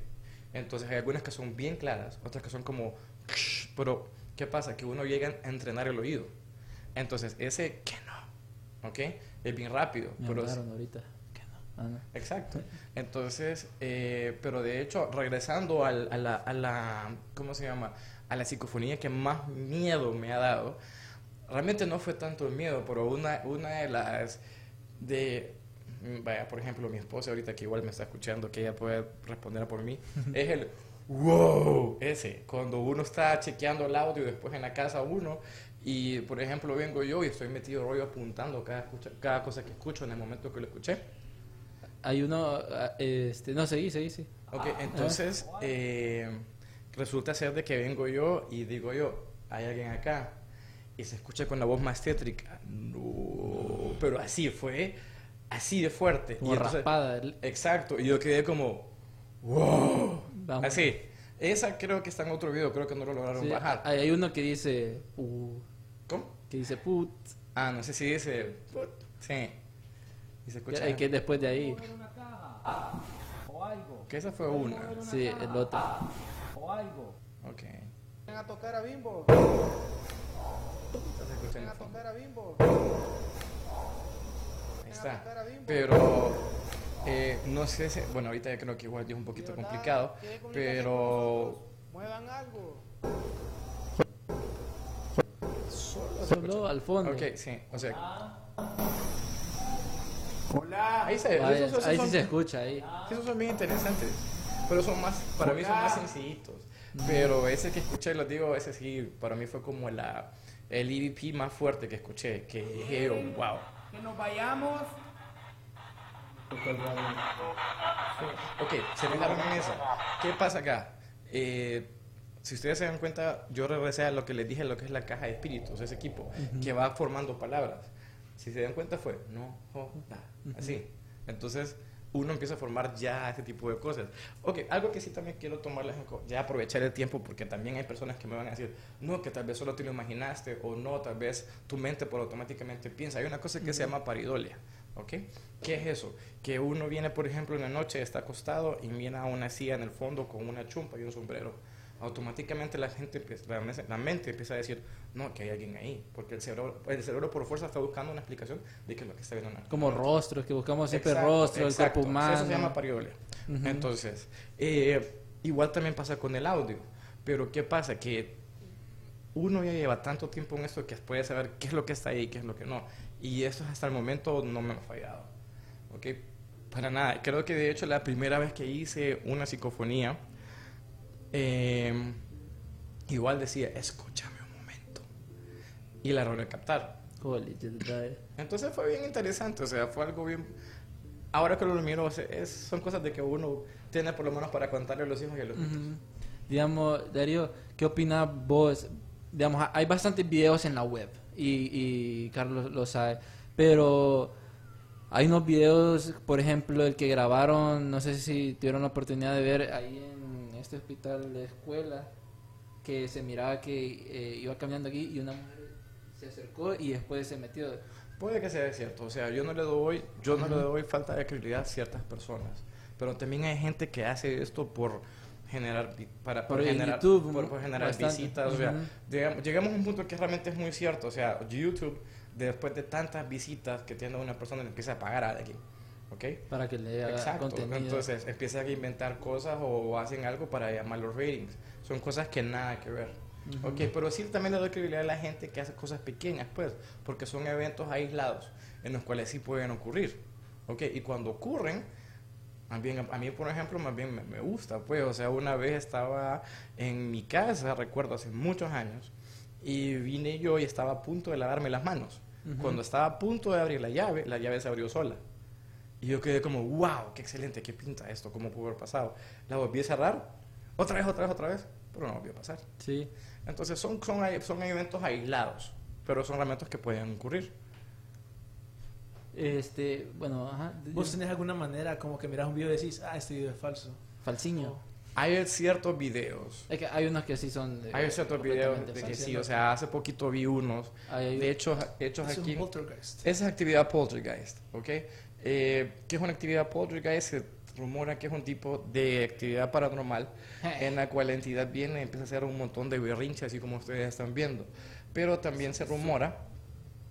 S3: Entonces hay algunas que son bien claras, otras que son como... Pero, ¿qué pasa? Que uno llega a entrenar el oído. Entonces, ese que no, ¿ok? Es bien rápido.
S1: Me
S3: pero
S1: hablaron ahorita. Que no. Ah, no.
S3: Exacto. Entonces, eh, pero de hecho, regresando al- a, la, a la, ¿cómo se llama? A la psicofonía que más miedo me ha dado, realmente no fue tanto el miedo, pero una, una de las, de, vaya, por ejemplo, mi esposa ahorita que igual me está escuchando, que ella puede responder por mí, es el wow, ese, cuando uno está chequeando el audio después en la casa uno, y por ejemplo vengo yo y estoy metido rollo apuntando cada, escucha- cada cosa que escucho en el momento que lo escuché.
S1: Hay uno. ah, Este, no, seguí, seguí, sí.
S3: Ok, entonces eh, resulta ser de que vengo yo y digo yo, hay alguien acá y se escucha con la voz más tétrica. No, pero así fue, así de fuerte.
S1: Como
S3: y entonces-
S1: raspada. el-
S3: Exacto, y yo quedé como, wow,
S1: Vamos.
S3: así. Esa creo que está en otro video, creo que no lo lograron
S1: Sí,
S3: bajar.
S1: hay hay uno que dice. uh,
S3: ¿Cómo?
S1: que dice put.
S3: Ah, no sé si dice, sí. Y se escucha.
S1: Que, que después de ahí.
S4: O algo.
S3: Que esa fue una.
S1: Sí, el otro.
S4: O algo.
S3: Ok.
S4: Ven a tocar a Bimbo.
S3: Entonces se escucha en
S4: Ven
S3: el
S4: a tocar a Bimbo.
S3: Está. Pero eh, no sé si, bueno, ahorita ya creo que igual ya es un poquito complicado, pero
S4: Muevan algo.
S1: Solo al fondo.
S3: ok, sí, o sea,
S4: Hola.
S3: ahí se,
S1: Vaya,
S3: esos, esos
S1: ahí sí se escucha ahí.
S3: esos son bien interesantes, pero son más, para mí son más sencillitos, pero ese que escuché, los digo, ese sí, para mí fue como la, el EVP más fuerte que escuché, que dije, wow.
S4: Que nos vayamos.
S3: Ok, se fijaron en eso. ¿Qué pasa acá? Eh, si ustedes se dan cuenta, yo regresé a lo que les dije, lo que es la caja de espíritus, ese equipo, que va formando palabras. Si se dan cuenta fue, no, joda, así. Entonces, uno empieza a formar ya ese tipo de cosas. Ok, algo que sí también quiero tomarles en ya aprovechar el tiempo, porque también hay personas que me van a decir, no, que tal vez solo te lo imaginaste, o no, tal vez tu mente por automáticamente piensa. Hay una cosa que se llama paridolia. ¿Ok? ¿Qué es eso? Que uno viene, por ejemplo, en la noche, está acostado y viene a una silla en el fondo con una chumpa y un sombrero. Automáticamente la gente, empieza- la, mente empieza a decir, no, que hay alguien ahí, porque el cerebro, el cerebro por fuerza está buscando una explicación de qué es lo que está viendo.
S1: Como rostros, que buscamos siempre
S3: Exacto,
S1: rostro, el
S3: exacto.
S1: cuerpo humano.
S3: Eso se llama pariolia.
S1: Ujú.
S3: Entonces, eh, igual también pasa con el audio. Pero ¿qué pasa? Que uno ya lleva tanto tiempo en esto que puede saber qué es lo que está ahí y qué es lo que no. Y eso hasta el momento no me ha fallado. ¿Ok? Para nada. Creo que de hecho la primera vez que hice una psicofonía, eh, igual decía, escúchame un momento. y la logré captar.
S1: Right.
S3: Entonces fue bien interesante, o sea, fue algo bien... Ahora que lo miro, es- son cosas de que uno tiene por lo menos para contarle a los hijos y a los nietos.
S1: Ujú. Digamos, Darío, ¿qué opinas vos? Digamos, ha- hay bastantes videos en la web y, y Carlos lo sabe, pero hay unos videos, por ejemplo, el que grabaron, no sé si tuvieron la oportunidad de ver ahí en este hospital de escuela, que se miraba que eh, iba caminando aquí y una mujer se acercó y después se metió.
S3: Puede que sea cierto, o sea, yo no le doy, yo no le doy falta de credibilidad a ciertas personas, pero también hay gente que hace esto por generar para por,
S1: Por
S3: generar
S1: YouTube,
S3: por, por generar
S1: bastante.
S3: visitas, o sea, llegamos, llegamos a un punto que realmente es muy cierto, o sea, YouTube después de tantas visitas que tiene una persona empieza a pagar a alguien, ¿ok?
S1: Para que le haga
S3: Exacto.
S1: contenido.
S3: Entonces empiezan a inventar cosas o hacen algo para llamar los ratings. Son cosas que nada que ver. Ok, pero sí también le doy credibilidad a la gente que hace cosas pequeñas, pues, porque son eventos aislados en los cuales sí pueden ocurrir. Ok, y cuando ocurren, más bien, a mí, por ejemplo, más bien me, me gusta, pues, o sea, una vez estaba en mi casa, recuerdo, hace muchos años, y vine yo y estaba a punto de lavarme las manos. Cuando estaba a punto de abrir la llave, la llave se abrió sola. Y yo quedé como, wow, qué excelente, qué pinta esto, cómo pudo haber pasado. La volví a cerrar, otra vez, otra vez, otra vez, pero no volvió a pasar.
S1: Sí.
S3: Entonces son, son, son eventos aislados, pero son eventos que pueden ocurrir.
S1: Este, bueno, ajá.
S2: ¿Vos tenés alguna manera como que miras un video y decís, ah, este video es falso?
S1: Falsiño.
S3: Hay ciertos videos,
S1: Es que hay unos que sí son. de-
S3: hay ciertos videos de que sí, o sea, hace poquito vi unos,
S1: Hay-
S3: de hecho, hechos
S2: Es un
S3: aquí.
S2: poltergeist.
S3: Esa es actividad poltergeist, ¿ok? Eh, ¿Qué es una actividad poltergeist? Se rumora que es un tipo de actividad paranormal en la cual la entidad viene y empieza a hacer un montón de berrinches, así como ustedes están viendo. Pero también se rumora,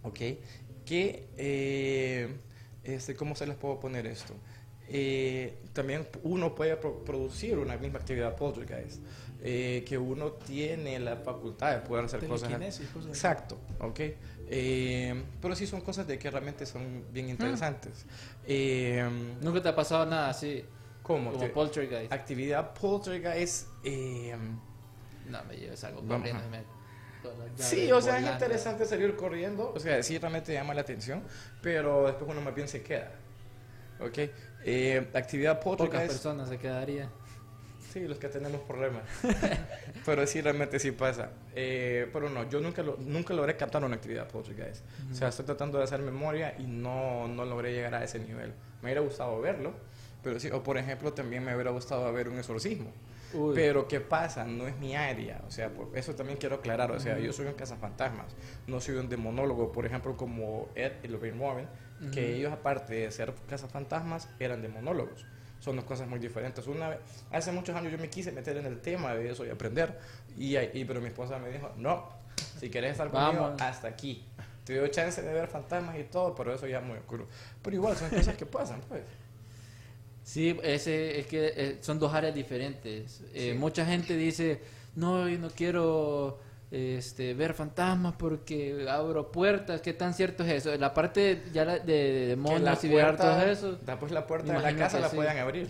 S3: ¿ok? Que, eh, este, ¿cómo se les puedo poner esto? Eh, también uno puede pro- producir una misma actividad poltergeist, eh, que uno tiene la facultad de poder hacer cosas.
S2: Cosas.
S3: Exacto, ¿ok? Eh, pero sí son cosas de que realmente son bien interesantes. Eh,
S1: Nunca te ha pasado nada así.
S3: ¿Cómo?
S1: Como
S3: Te-
S1: poltergeist.
S3: Actividad poltergeist. eh,
S1: No, me lleves algo corriendo
S3: sí, o sea, es
S1: volando.
S3: interesante salir corriendo. O sea, sí realmente llama la atención, pero después uno más bien se queda. ¿Ok? Eh, actividad
S1: Pocas
S3: poltergeist.
S1: personas se quedaría.
S3: Sí, los que tenemos problemas. pero sí, realmente sí pasa. Eh, pero no, yo nunca, lo, nunca logré captar una actividad poltergeist. O sea, estoy tratando de hacer memoria y no, no logré llegar a ese nivel. Me hubiera gustado verlo, pero sí, o por ejemplo, también me hubiera gustado ver un exorcismo.
S1: Uy.
S3: Pero ¿qué pasa? No es mi área. O sea, eso también quiero aclarar. O sea, yo soy un cazafantasmas. No soy un demonólogo, por ejemplo, como Ed y Lorraine Warren, que ellos, aparte de ser cazafantasmas, eran demonólogos. Son dos cosas muy diferentes. Una vez, hace muchos años yo me quise meter en el tema de eso y aprender. Y, y- pero mi esposa me dijo, no, si querés estar conmigo,
S1: Vamos.
S3: hasta aquí. Te dio chance de ver fantasmas y todo, pero eso ya es muy oscuro. Pero igual, son cosas que pasan, pues.
S1: Sí, ese, es que eh, son dos áreas diferentes. Eh,
S3: Sí.
S1: Mucha gente dice, no, yo no quiero este, ver fantasmas porque abro puertas. ¿Qué tan cierto es eso? La parte ya la- de, demonios
S3: la
S1: y ver todo eso.
S3: Después la puerta de la casa la
S1: sí.
S3: pueden abrir.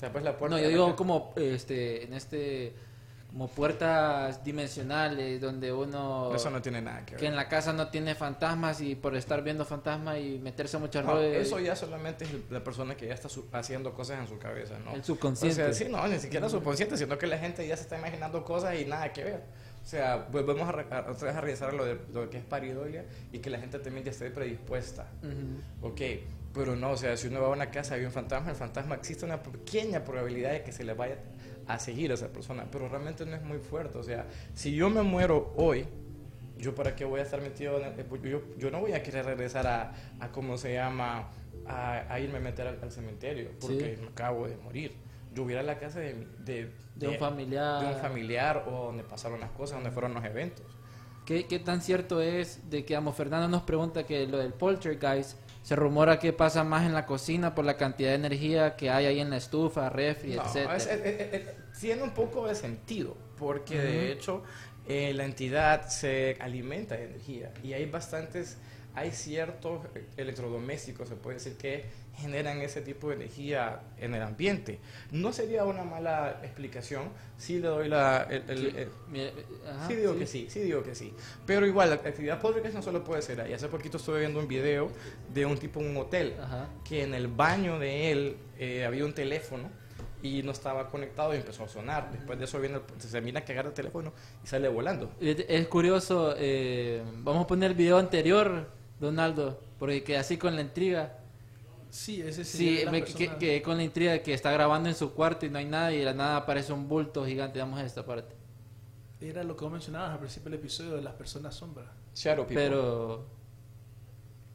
S3: Después la puerta
S1: No, yo
S3: la
S1: digo
S3: casa-
S1: como este, en este, como puertas dimensionales donde uno...
S3: Eso no tiene nada que ver.
S1: que en la casa no tiene fantasmas y por estar viendo fantasmas y meterse mucho
S3: No,
S1: rollo
S3: eso ya solamente es la persona que ya está haciendo cosas en su cabeza, ¿no?
S1: el subconsciente.
S3: O sea, sí, no, ni siquiera subconsciente, sino que la gente ya se está imaginando cosas y nada que ver. O sea, volvemos a, a- otra vez a revisar lo, de, lo que es paridolia y que la gente también ya esté predispuesta. Ok, pero no, o sea, si uno va a una casa y hay un fantasma, el fantasma existe una pequeña probabilidad de que se le vaya a seguir a esa persona, pero realmente no es muy fuerte. O sea, si yo me muero hoy, yo para qué voy a estar metido en el- yo, yo no voy a querer regresar a, a cómo se llama, a, a irme a meter al, al cementerio, porque
S1: Sí.
S3: me acabo de morir. Yo hubiera la casa de, de,
S1: De un familiar.
S3: de un familiar o donde pasaron las cosas, donde fueron los eventos.
S1: ¿Qué, ¿Qué tan cierto es de que, amo, Fernando nos pregunta que lo del poltergeist se rumora que pasa más en la cocina por la cantidad de energía que hay ahí en la estufa, refri,
S3: No,
S1: etcétera?
S3: es- es- es- tiene un poco de sentido, porque
S1: Ujú.
S3: de hecho eh, la entidad se alimenta de energía y hay bastantes hay ciertos electrodomésticos, se puede decir, que generan ese tipo de energía en el ambiente. No sería una mala explicación, sí le doy la... el- el- el-
S1: Mira, ajá,
S3: sí digo que sí, sí digo que sí. Pero igual, la actividad poltergeist no solo puede ser ahí. Hace poquito estuve viendo un video de un tipo en un hotel
S1: Ajá.
S3: que en el baño de él eh, había un teléfono y no estaba conectado y empezó a sonar. Después de eso viene el- se mira que agarra el teléfono y sale volando.
S1: Es es curioso, eh, vamos a poner el video anterior, Donaldo, porque que así con la intriga.
S2: Sí, ese
S1: Sí, me-
S2: persona-
S1: que, que con la intriga que está grabando en su cuarto y no hay nada y de la nada aparece un bulto gigante. Vamos a esta parte.
S2: Era lo que vos mencionabas al principio del episodio de las personas sombra.
S3: Shadow people.
S1: Pero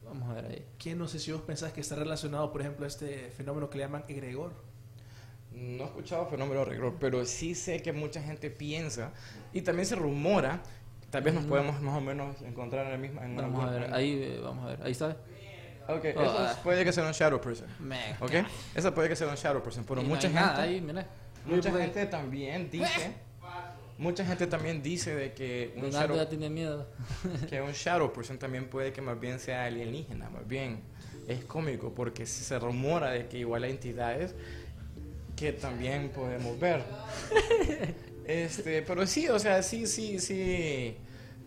S1: vamos a ver ahí.
S2: Que no sé si vos pensás que está relacionado, por ejemplo, a este fenómeno que le llaman egregor.
S3: No he escuchado fenómeno regro, pero sí sé que mucha gente piensa y también se rumora. Tal vez nos podemos más o menos encontrar en la misma. En una
S1: Vamos a ver, ahí eh, vamos a ver. Ahí está.
S3: Ok,
S1: Oh,
S3: eso
S1: ah.
S3: puede que sea un shadow person.
S1: Me
S3: Ok, eso puede que sea un shadow person, pero
S1: Y
S3: mucha gente.
S1: nada ahí, mira.
S3: Mucha gente también dice, mucha gente también dice de que un, shadow,
S1: ya tiene miedo.
S3: que un shadow person también puede que más bien sea alienígena, más bien es cómico porque se rumora de que igual hay entidades que también podemos ver. Este, pero sí, o sea, sí, sí, sí,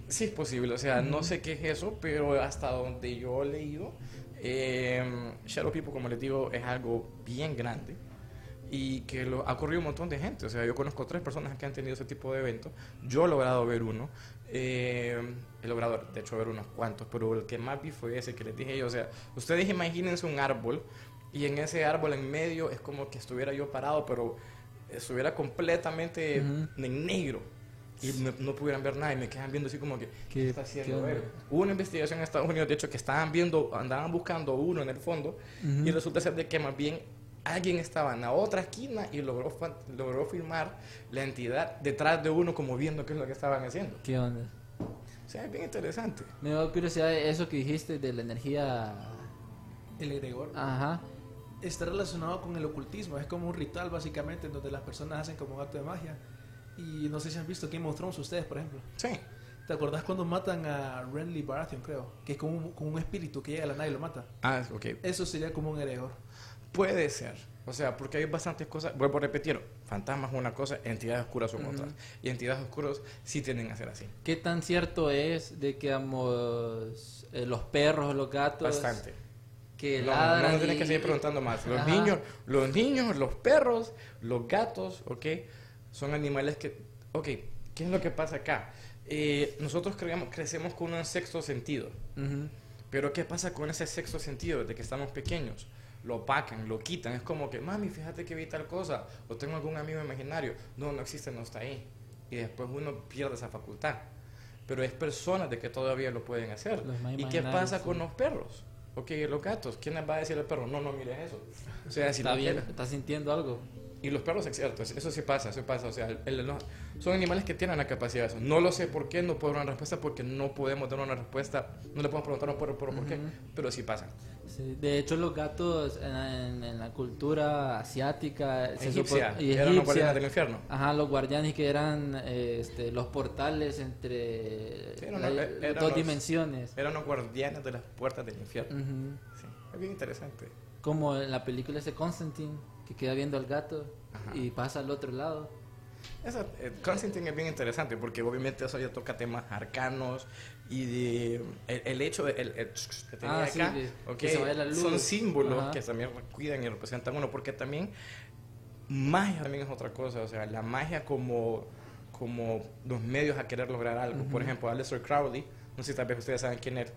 S3: sí es posible. O sea, no sé qué es eso, pero hasta donde yo he leído, eh, Shadow People, como les digo, es algo bien grande y que lo, ha ocurrido un montón de gente. O sea, yo conozco tres personas que han tenido ese tipo de eventos. Yo he logrado ver uno. eh, he logrado, de hecho, ver unos cuantos, pero el que más vi fue ese que les dije yo. O sea, ustedes imagínense un árbol y en ese árbol en medio es como que estuviera yo parado, pero estuviera completamente en negro. Y no, no pudieran ver nada y me quedan viendo así como que, ¿qué,
S1: ¿Qué-
S3: está
S1: qué
S3: haciendo él? Hubo una investigación en Estados Unidos, de hecho, que estaban viendo, andaban buscando uno en el fondo y resulta ser de que más bien alguien estaba en la otra esquina y logró, logró filmar la entidad detrás de uno como viendo qué es lo que estaban haciendo.
S1: ¿Qué onda?
S3: O sea, es bien interesante.
S1: Me da curiosidad eso que dijiste de la energía.
S2: El egregor
S1: Ajá.
S2: está relacionado con el ocultismo. Es como un ritual, básicamente, en donde las personas hacen como un acto de magia. Y no sé si han visto Game of Thrones ustedes, por ejemplo.
S3: Sí.
S2: ¿Te acordás cuando matan a Renly Baratheon, creo? Que es como un, como un espíritu que llega a la nada y lo mata.
S3: Ah, ok.
S2: Eso sería como un egregor.
S3: Puede ser. O sea, porque hay bastantes cosas. Vuelvo a repetir: fantasmas es una cosa, entidades oscuras son
S1: Ujú.
S3: otras. Y entidades oscuras sí tienden a ser así.
S1: ¿Qué tan cierto es de que ambos, eh, los perros los gatos
S3: Bastante.
S1: que
S3: No, no,
S1: ladran
S3: no tienes
S1: y-
S3: que seguir preguntando más. Los
S1: Ajá.
S3: niños, los niños, los perros, los gatos, ¿ok? Son animales que, ok, ¿qué es lo que pasa acá? Eh, nosotros creamos, crecemos con un sexto sentido,
S1: Ujú.
S3: pero ¿qué pasa con ese sexto sentido desde que estamos pequeños? Lo opacan, lo quitan, es como que, mami, fíjate que vi tal cosa, o tengo algún amigo imaginario, no, no existe, no está ahí. Y después uno pierde esa facultad. Pero es personas de que todavía lo pueden hacer. ¿Y qué pasa
S1: sí.
S3: con los perros? Ok, los gatos. ¿Quién les va a decir al perro? No, no mires eso. O sea, si
S1: Está bien,
S3: quieres-
S1: está sintiendo algo.
S3: Y los perros, es cierto, eso sí pasa, eso pasa. O sea, el- el- son animales que tienen la capacidad de eso. No lo sé por qué, no puedo dar una respuesta porque no podemos dar una respuesta. No le podemos preguntar a un perro por, por qué,
S1: Ujú.
S3: pero sí pasa.
S1: Sí, De hecho, los gatos en, en- en la cultura asiática se
S3: Egipcia,
S1: y
S3: eran los
S1: egipcia,
S3: guardianes del infierno.
S1: Ajá, los guardianes que eran eh, este, los portales entre
S3: Sí, eran
S1: la-
S3: los- eran
S1: dos
S3: los-
S1: dimensiones.
S3: Eran los guardianes de las puertas del infierno.
S1: Ujú.
S3: Sí, es bien interesante.
S1: Como en la película ese Constantine, que queda viendo al gato
S3: Ajá.
S1: y pasa al otro lado.
S3: Esa, eh, Constantine es bien interesante porque obviamente eso ya toca temas arcanos y de, el, el hecho de el, el que tenía
S1: Ah, sí,
S3: acá,
S1: de-
S3: ok,
S1: que la luz.
S3: son símbolos
S1: Ajá.
S3: que también cuidan y representan uno porque también magia también es otra cosa, o sea, la magia como como los medios a querer lograr algo. Por ejemplo, Aleister Crowley, no sé si tal vez ustedes saben quién es,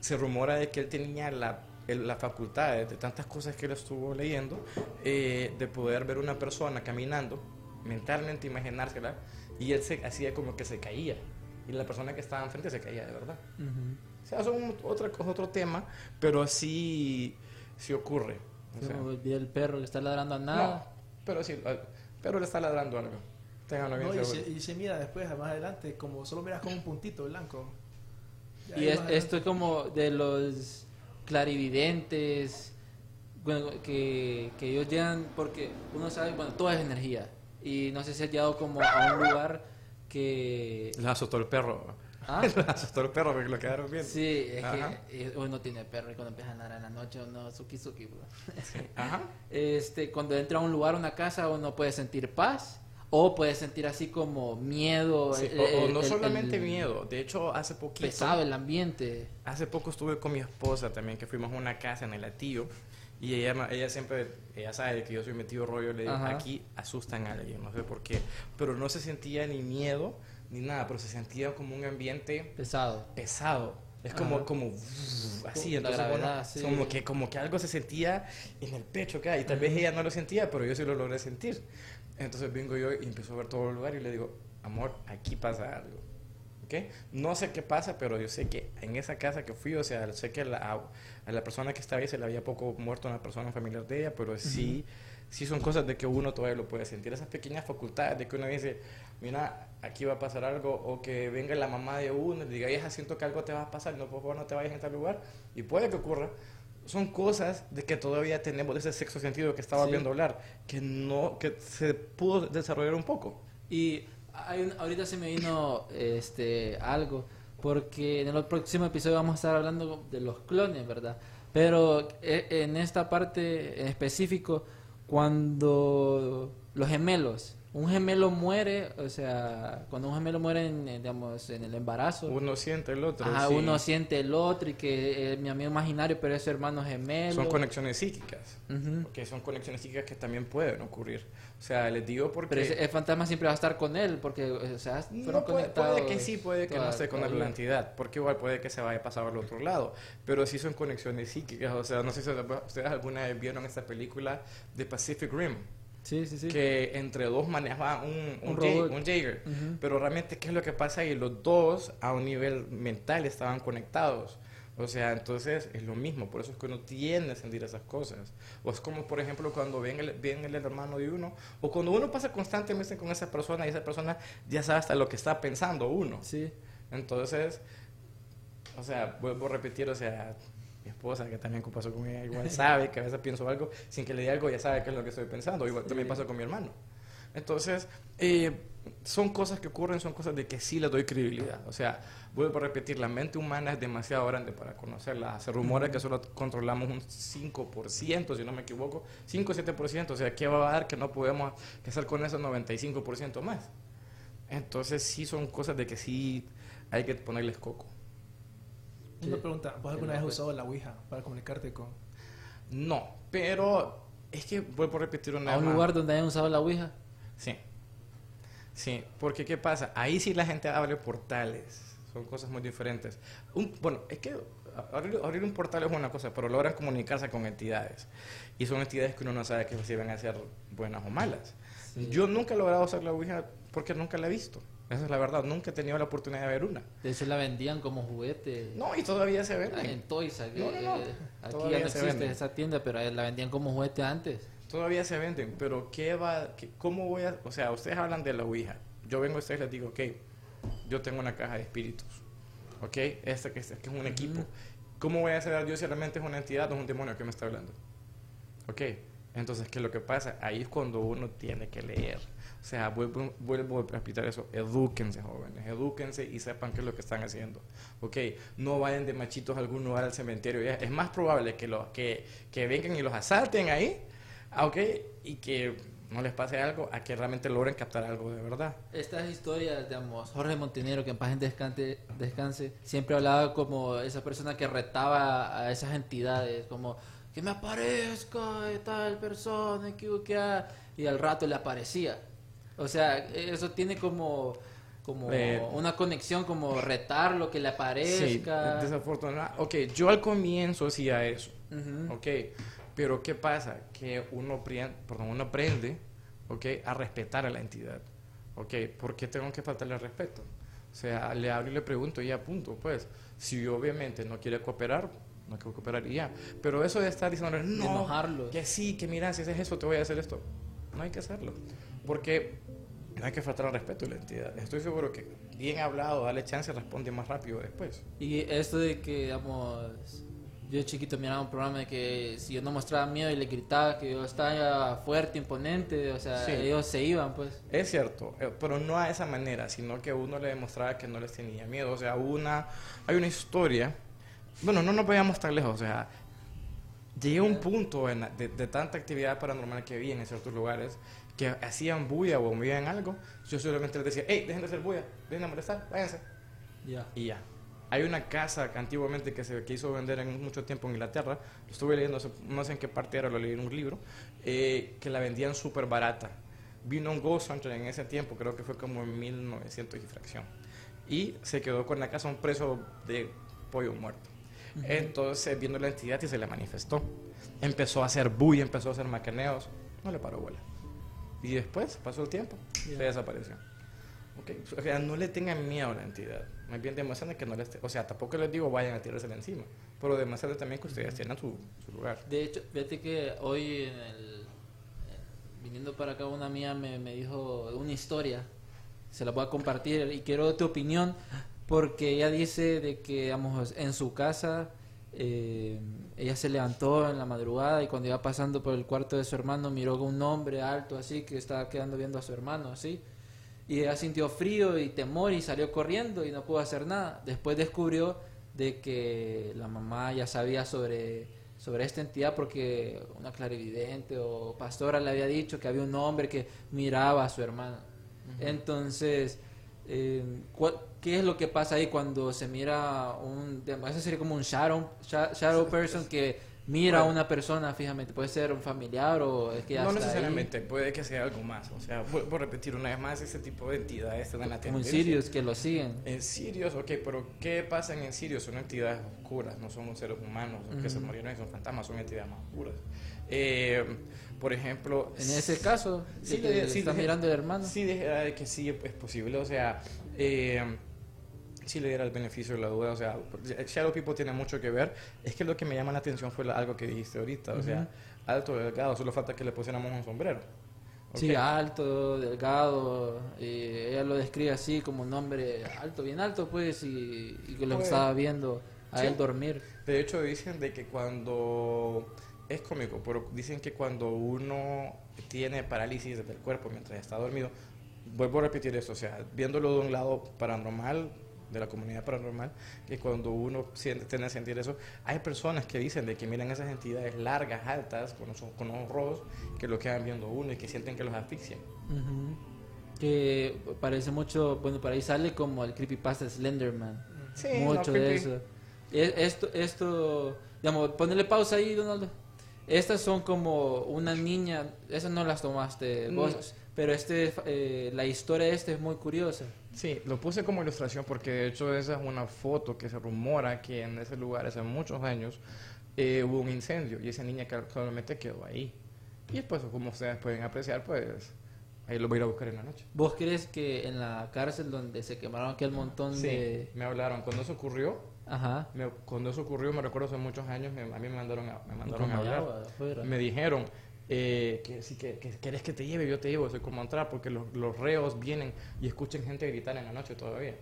S3: se rumora de que él tenía la, el- la facultad de, de tantas cosas que él estuvo leyendo, eh, de poder ver una persona caminando, mentalmente imaginársela, y él se hacía como que se caía. Y la persona que estaba enfrente se caía de verdad.
S1: Ujú.
S3: O sea, son otra otro tema, pero sí, sí ocurre. O sea,
S1: el perro que está ladrando a
S3: no,
S1: nada.
S3: pero sí, pero le está ladrando algo. Ténganlo bien
S2: No, y, se, y se mira después, más adelante, como solo miras como un puntito blanco. Ya
S1: Y es- esto es como de los clarividentes, bueno, que, que ellos llegan, porque uno sabe, bueno, todo es energía. Y no sé si has llegado como a un lugar que...
S3: Les asustó el perro.
S1: ¿Ah?
S3: Asustó a los perros porque lo quedaron viendo.
S1: Sí, es
S3: Ajá.
S1: que eh, uno tiene perro y cuando empieza a nadar en la noche uno suki suki.
S3: Ajá.
S1: Este, cuando entra a un lugar, una casa, uno puede sentir paz o puede sentir así como miedo.
S3: Sí,
S1: el-
S3: o, o no
S1: el-
S3: solamente
S1: el-
S3: miedo. De hecho, hace poquito.
S1: Pesado el ambiente.
S3: Hace poco estuve con mi esposa también, que fuimos a una casa en el Atillo. Y ella, ella siempre, ella sabe que yo soy metido rollo. Le digo,
S1: Ajá.
S3: aquí asustan a alguien, no sé por qué. Pero no se sentía ni miedo ni nada, pero se sentía como un ambiente
S1: Pesado.
S3: pesado. Es como,
S1: Ajá.
S3: como así,
S1: La
S3: entonces
S1: gravedad,
S3: bueno,
S1: sí.
S3: como que como que algo se sentía en el pecho acá y tal vez ella no lo sentía, pero yo sí lo logré sentir. Entonces vengo yo y empiezo a ver todo el lugar y le digo, amor, aquí pasa algo. ¿Ok? No sé qué pasa, pero yo sé que en esa casa que fui, o sea, sé que la- a, a la persona que estaba ahí se le había poco muerto una persona familiar de ella, pero sí, sí son cosas de que uno todavía lo puede sentir. Esas pequeñas facultades de que uno dice, mira, aquí va a pasar algo, o que venga la mamá de uno y diga, hija, siento que algo te va a pasar, no, por favor, no te vayas en tal lugar, y puede que ocurra. Son cosas de que todavía tenemos ese sexto sentido que estaba
S1: Sí.
S3: viendo hablar, que no, que se pudo desarrollar un poco.
S1: Y hay un- ahorita se me vino este algo, porque en el próximo episodio vamos a estar hablando de los clones, ¿verdad? Pero eh, en esta parte en específico, cuando los gemelos, un gemelo muere, o sea, cuando un gemelo muere en, digamos, en el embarazo,
S3: Uno siente el otro.
S1: ajá,
S3: sí.
S1: uno siente el otro y que es mi amigo imaginario, pero es su hermano gemelo.
S3: Son conexiones psíquicas.
S1: Ujú.
S3: Que son conexiones psíquicas que también pueden ocurrir. O sea, les digo porque...
S1: Pero ese- el fantasma siempre va a estar con él, porque, o sea, fueron
S3: No, puede,
S1: conectados.
S3: puede que sí, puede que no esté con la entidad, porque igual puede que se vaya a pasar al otro lado, pero sí son conexiones psíquicas, o sea, no sé si ustedes alguna vez vieron esta película de Pacific Rim,
S1: Sí, sí, sí.
S3: que entre dos manejaban un, un,
S1: Un robot.
S3: un Jaeger,
S1: Ujú.
S3: pero realmente qué es lo que pasa ahí, los dos a un nivel mental estaban conectados. O sea, entonces es lo mismo, por eso es que uno tiende a sentir esas cosas. O es como, por ejemplo, cuando ven el, ven el hermano de uno, o cuando uno pasa constantemente con esa persona y esa persona ya sabe hasta lo que está pensando uno.
S1: Sí.
S3: Entonces, o sea, vuelvo a repetir, o sea, esposa, que también pasó con ella, igual sabe que a veces pienso algo, sin que le diga algo, ya sabe qué es lo que estoy pensando. Igual también pasa con mi hermano. Entonces, eh, son cosas que ocurren, son cosas de que sí le doy credibilidad. O sea, vuelvo a repetir, la mente humana es demasiado grande para conocerla. Se rumora que solo controlamos un 5%, si no me equivoco, 5 o 7%. O sea, ¿qué va a dar que no podemos hacer con eso 95% más? Entonces, sí son cosas de que sí hay que ponerles coco.
S2: Una pregunta, ¿vos alguna vez has usado la Ouija para comunicarte con...?
S3: No, pero es que vuelvo a repetir una
S1: A
S3: vez
S1: un
S3: más.
S1: lugar donde hayan usado la Ouija.
S3: Sí. Sí, porque ¿qué pasa? Ahí sí la gente abre portales. Son cosas muy diferentes. Un, bueno, es que abrir, abrir un portal es una cosa, pero logran comunicarse con entidades. Y son entidades que uno no sabe que si van a ser buenas o malas.
S1: Sí.
S3: Yo nunca he logrado usar la Ouija porque nunca la he visto. Esa es la verdad. Nunca he tenido la oportunidad de ver una.
S1: De hecho la vendían como juguete.
S3: No, y todavía se
S1: Ah, En
S3: venden.
S1: Toys. Aquí,
S3: No, no, no.
S1: eh, aquí ya no existe
S3: venden.
S1: esa tienda, pero eh, la vendían como juguete antes.
S3: Todavía se venden, pero ¿qué va, qué- ¿cómo voy a...? O sea, ustedes hablan de la Ouija. Yo vengo a ustedes y les digo, ok, yo tengo una caja de espíritus. ¿Ok? Este que, este que es un equipo. ¿Cómo voy a saber yo si realmente es una entidad o es un demonio que me está hablando? ¿Ok? Entonces, ¿qué es lo que pasa? Ahí es cuando uno tiene que leer. O sea, vuelvo, vuelvo a repetir eso. Edúquense, jóvenes. Edúquense y sepan qué es lo que están haciendo. ¿Ok? No vayan de machitos a algún lugar al cementerio. Es más probable que, los, que, que vengan y los asalten ahí. ah, ¿Ok? Y que no les pase algo a que realmente logren captar algo de verdad.
S1: Estas historias, digamos, Jorge Montenegro, que en paz en descanse, descanse, siempre hablaba como esa persona que retaba a esas entidades, como que me aparezca tal persona, equivocada, y al rato le aparecía. O sea, eso tiene como, como
S3: Eh,
S1: una conexión, como retarlo, que le
S3: Sí,
S1: aparezca.
S3: desafortunadamente. Ok, yo al comienzo hacía eso.
S1: Ujú.
S3: Ok, pero ¿qué pasa? Que uno, perdón, uno aprende ok, a respetar a la entidad. Ok, ¿por qué tengo que faltarle al respeto? O sea, le hablo y le pregunto y ya punto. Pues, si obviamente no quiere cooperar, no quiere cooperar y ya. Pero eso de estar diciendo, no,
S1: enojarlos.
S3: que sí, que mira, si haces eso, te voy a hacer esto. No hay que hacerlo. Porque no hay que faltar al respeto a la entidad. Estoy seguro que bien hablado, dale chance, responde más rápido después.
S1: Y esto de que, digamos, Yo chiquito miraba un programa de que si yo no mostraba miedo y le gritaba que yo estaba fuerte, imponente, o sea,
S3: Sí.
S1: ellos se iban, pues.
S3: Es cierto, eh, pero no a esa manera, sino que uno le demostraba que no les tenía miedo. O sea, una, hay una historia, bueno, no nos vayamos tan lejos, o sea, llegué a un punto en de, de tanta actividad paranormal que había en ciertos lugares que hacían bulla o movían algo, yo solamente les decía, hey, dejen de hacer bulla, dejen de molestar, váyanse.
S1: Ya.
S3: Y ya. Hay una casa que antiguamente que se quiso vender en mucho tiempo en Inglaterra, lo estuve leyendo, no sé en qué parte era, lo leí en un libro, eh, que la vendían súper barata. Vino un Ghost Hunter en ese tiempo, creo que fue como en 1900 y fracción. Y se quedó con la casa un preso de pollo muerto. Entonces, viendo la entidad y se le manifestó. Empezó a hacer bulla, empezó a hacer macaneos, no le paró bola. Y después, pasó el tiempo, se desapareció. Ok, O sea, no le tengan miedo a la entidad. Más bien demuestren que no les... O sea, tampoco les digo vayan a tirarse encima. Pero demuestren también que ustedes tienen su, su lugar.
S1: De hecho, fíjate que hoy en el, viniendo para acá una mía me, me dijo una historia, se la voy a compartir y quiero tu opinión porque ella dice de que, digamos, en su casa eh, ella se levantó en la madrugada y cuando iba pasando por el cuarto de su hermano miró un hombre alto así que estaba quedando viendo a su hermano así y ella sintió frío y temor y salió corriendo y no pudo hacer nada. Después descubrió de que la mamá ya sabía sobre, sobre esta entidad porque una clarividente o pastora le había dicho que había un hombre que miraba a su hermana. Entonces, eh, ¿cuál- ¿qué es lo que pasa ahí cuando se mira un... Eso sería como un shadow, sha- shadow person que mira a una persona fijamente. Puede ser un familiar o es que ya
S3: no
S1: está ahí.
S3: necesariamente, puede que sea algo más. O sea, por, por repetir una vez más, ese tipo de entidades te dan la
S1: Como en
S3: tendencia.
S1: Sirius que lo siguen.
S3: En Sirius, ok, pero ¿qué pasa en Sirius? Son entidades oscuras, no son seres humanos que se murieron y son fantasmas, son entidades más oscuras. Eh, por ejemplo...
S1: En ese caso,
S3: Sí,
S1: de-
S3: sí,
S1: está
S3: de-
S1: mirando el hermano.
S3: Sí, de que sí es posible, o sea, eh, sí le diera el beneficio de la duda, o sea, Shadow People tiene mucho que ver. Es que lo que me llama la atención fue la- algo que dijiste ahorita, o sea, alto, delgado, solo falta que le pusiéramos un sombrero.
S1: Sí,
S3: Ok.
S1: alto, delgado. ella lo describe así como un hombre alto, bien alto, pues, y, y que lo
S3: Pues,
S1: estaba viendo a
S3: sí.
S1: él dormir.
S3: De hecho, dicen de que cuando... Es cómico, pero dicen que cuando uno tiene parálisis del cuerpo mientras está dormido, vuelvo a repetir esto, o sea, viéndolo de un lado paranormal, de la comunidad paranormal, que cuando uno siente, tiende a sentir eso, hay personas que dicen de que miran esas entidades largas, altas, con ojos, con ojos rojos, que lo quedan viendo uno y que sienten que los asfixian.
S1: Que parece mucho, bueno, por ahí sale como el creepypasta Slenderman.
S3: Sí,
S1: mucho
S3: no,
S1: de eso. E- Esto, esto, digamos, ponele pausa ahí, Donaldo. Estas son como una niña, esas no las tomaste vos, pero este, eh, la historia de este es muy curiosa.
S3: Sí, lo puse como ilustración porque de hecho esa es una foto que se rumora que en ese lugar hace muchos años eh, hubo un incendio y esa niña que actualmente quedó ahí. Y después, como ustedes pueden apreciar, pues ahí lo voy a ir a buscar en la noche.
S1: ¿Vos crees que en la cárcel donde se quemaron aquel montón
S3: Sí,
S1: de...
S3: me hablaron. Cuando eso ocurrió,
S1: Ajá.
S3: me- cuando eso ocurrió, me recuerdo hace muchos años, me- a mí me mandaron a, me mandaron a hablar.
S1: agua.
S3: Me dijeron eh, que si que, que querés que te lleve, yo te llevo, soy como entrar, porque los, los reos vienen y escuchan gente gritar en la noche todavía.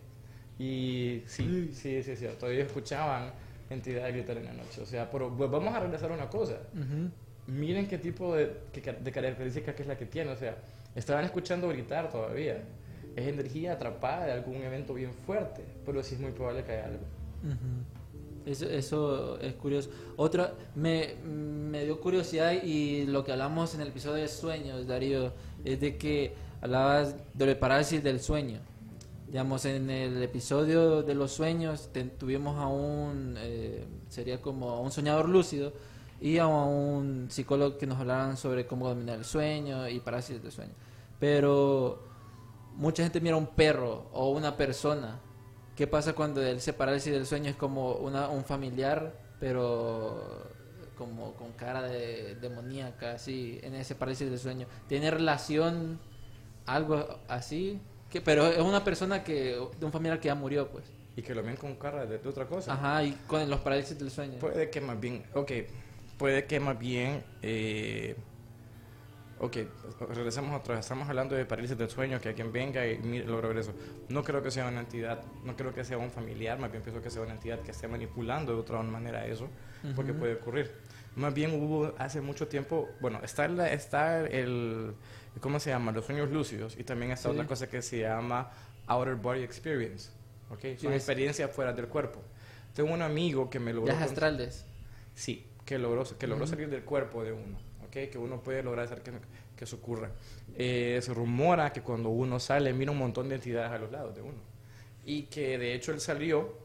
S3: Y sí, sí, sí, sí, todavía escuchaban entidades gritar en la noche. O sea, pero pues, vamos a regresar a una cosa.
S1: Ujú.
S3: Miren qué tipo de, de características que es la que tiene. O sea, estaban escuchando gritar todavía. Es energía atrapada de algún evento bien fuerte, pero sí es muy probable que haya algo.
S1: Ujú. Eso, eso es curioso. Otra, me, me dio curiosidad y lo que hablamos en el episodio de sueños, Darío, es de que hablabas de la parálisis del sueño. Digamos, en el episodio de los sueños te- tuvimos a un, eh, sería como a un soñador lúcido y a un psicólogo que nos hablaran sobre cómo dominar el sueño y parálisis del sueño. Pero mucha gente mira a un perro o una persona. ¿Qué pasa cuando el se parálisis del sueño es como una, un familiar, pero como con cara de demoníaca, así, en ese parálisis del sueño? ¿Tiene relación algo así? Que, pero es una persona que, de un familiar que ya murió, pues.
S3: Y que lo ven con cara de, de otra cosa.
S1: Ajá, y con los parálisis del sueño.
S3: Puede que más bien, ok, puede que más bien, eh, ok, regresamos otra vez. Estamos hablando de parálisis del sueño, que quien venga y mire, lo regreso. No creo que sea una entidad, no creo que sea un familiar, más bien pienso que sea una entidad que esté manipulando de otra manera eso, porque puede ocurrir. Más bien hubo hace mucho tiempo, bueno, está, la, está el, ¿cómo se llama? Los sueños lúcidos y también está
S1: Sí.
S3: otra cosa que se llama Outer Body Experience, ¿ok? Son
S1: Sí, es-
S3: experiencias fuera del cuerpo. Tengo un amigo que me logró... Con-
S1: astrales.
S3: Sí, que logró, que logró salir del cuerpo de uno, ¿ok? Que uno puede lograr hacer que, que eso ocurra. Eh, se rumora que cuando uno sale mira un montón de entidades a los lados de uno. Y que de hecho él salió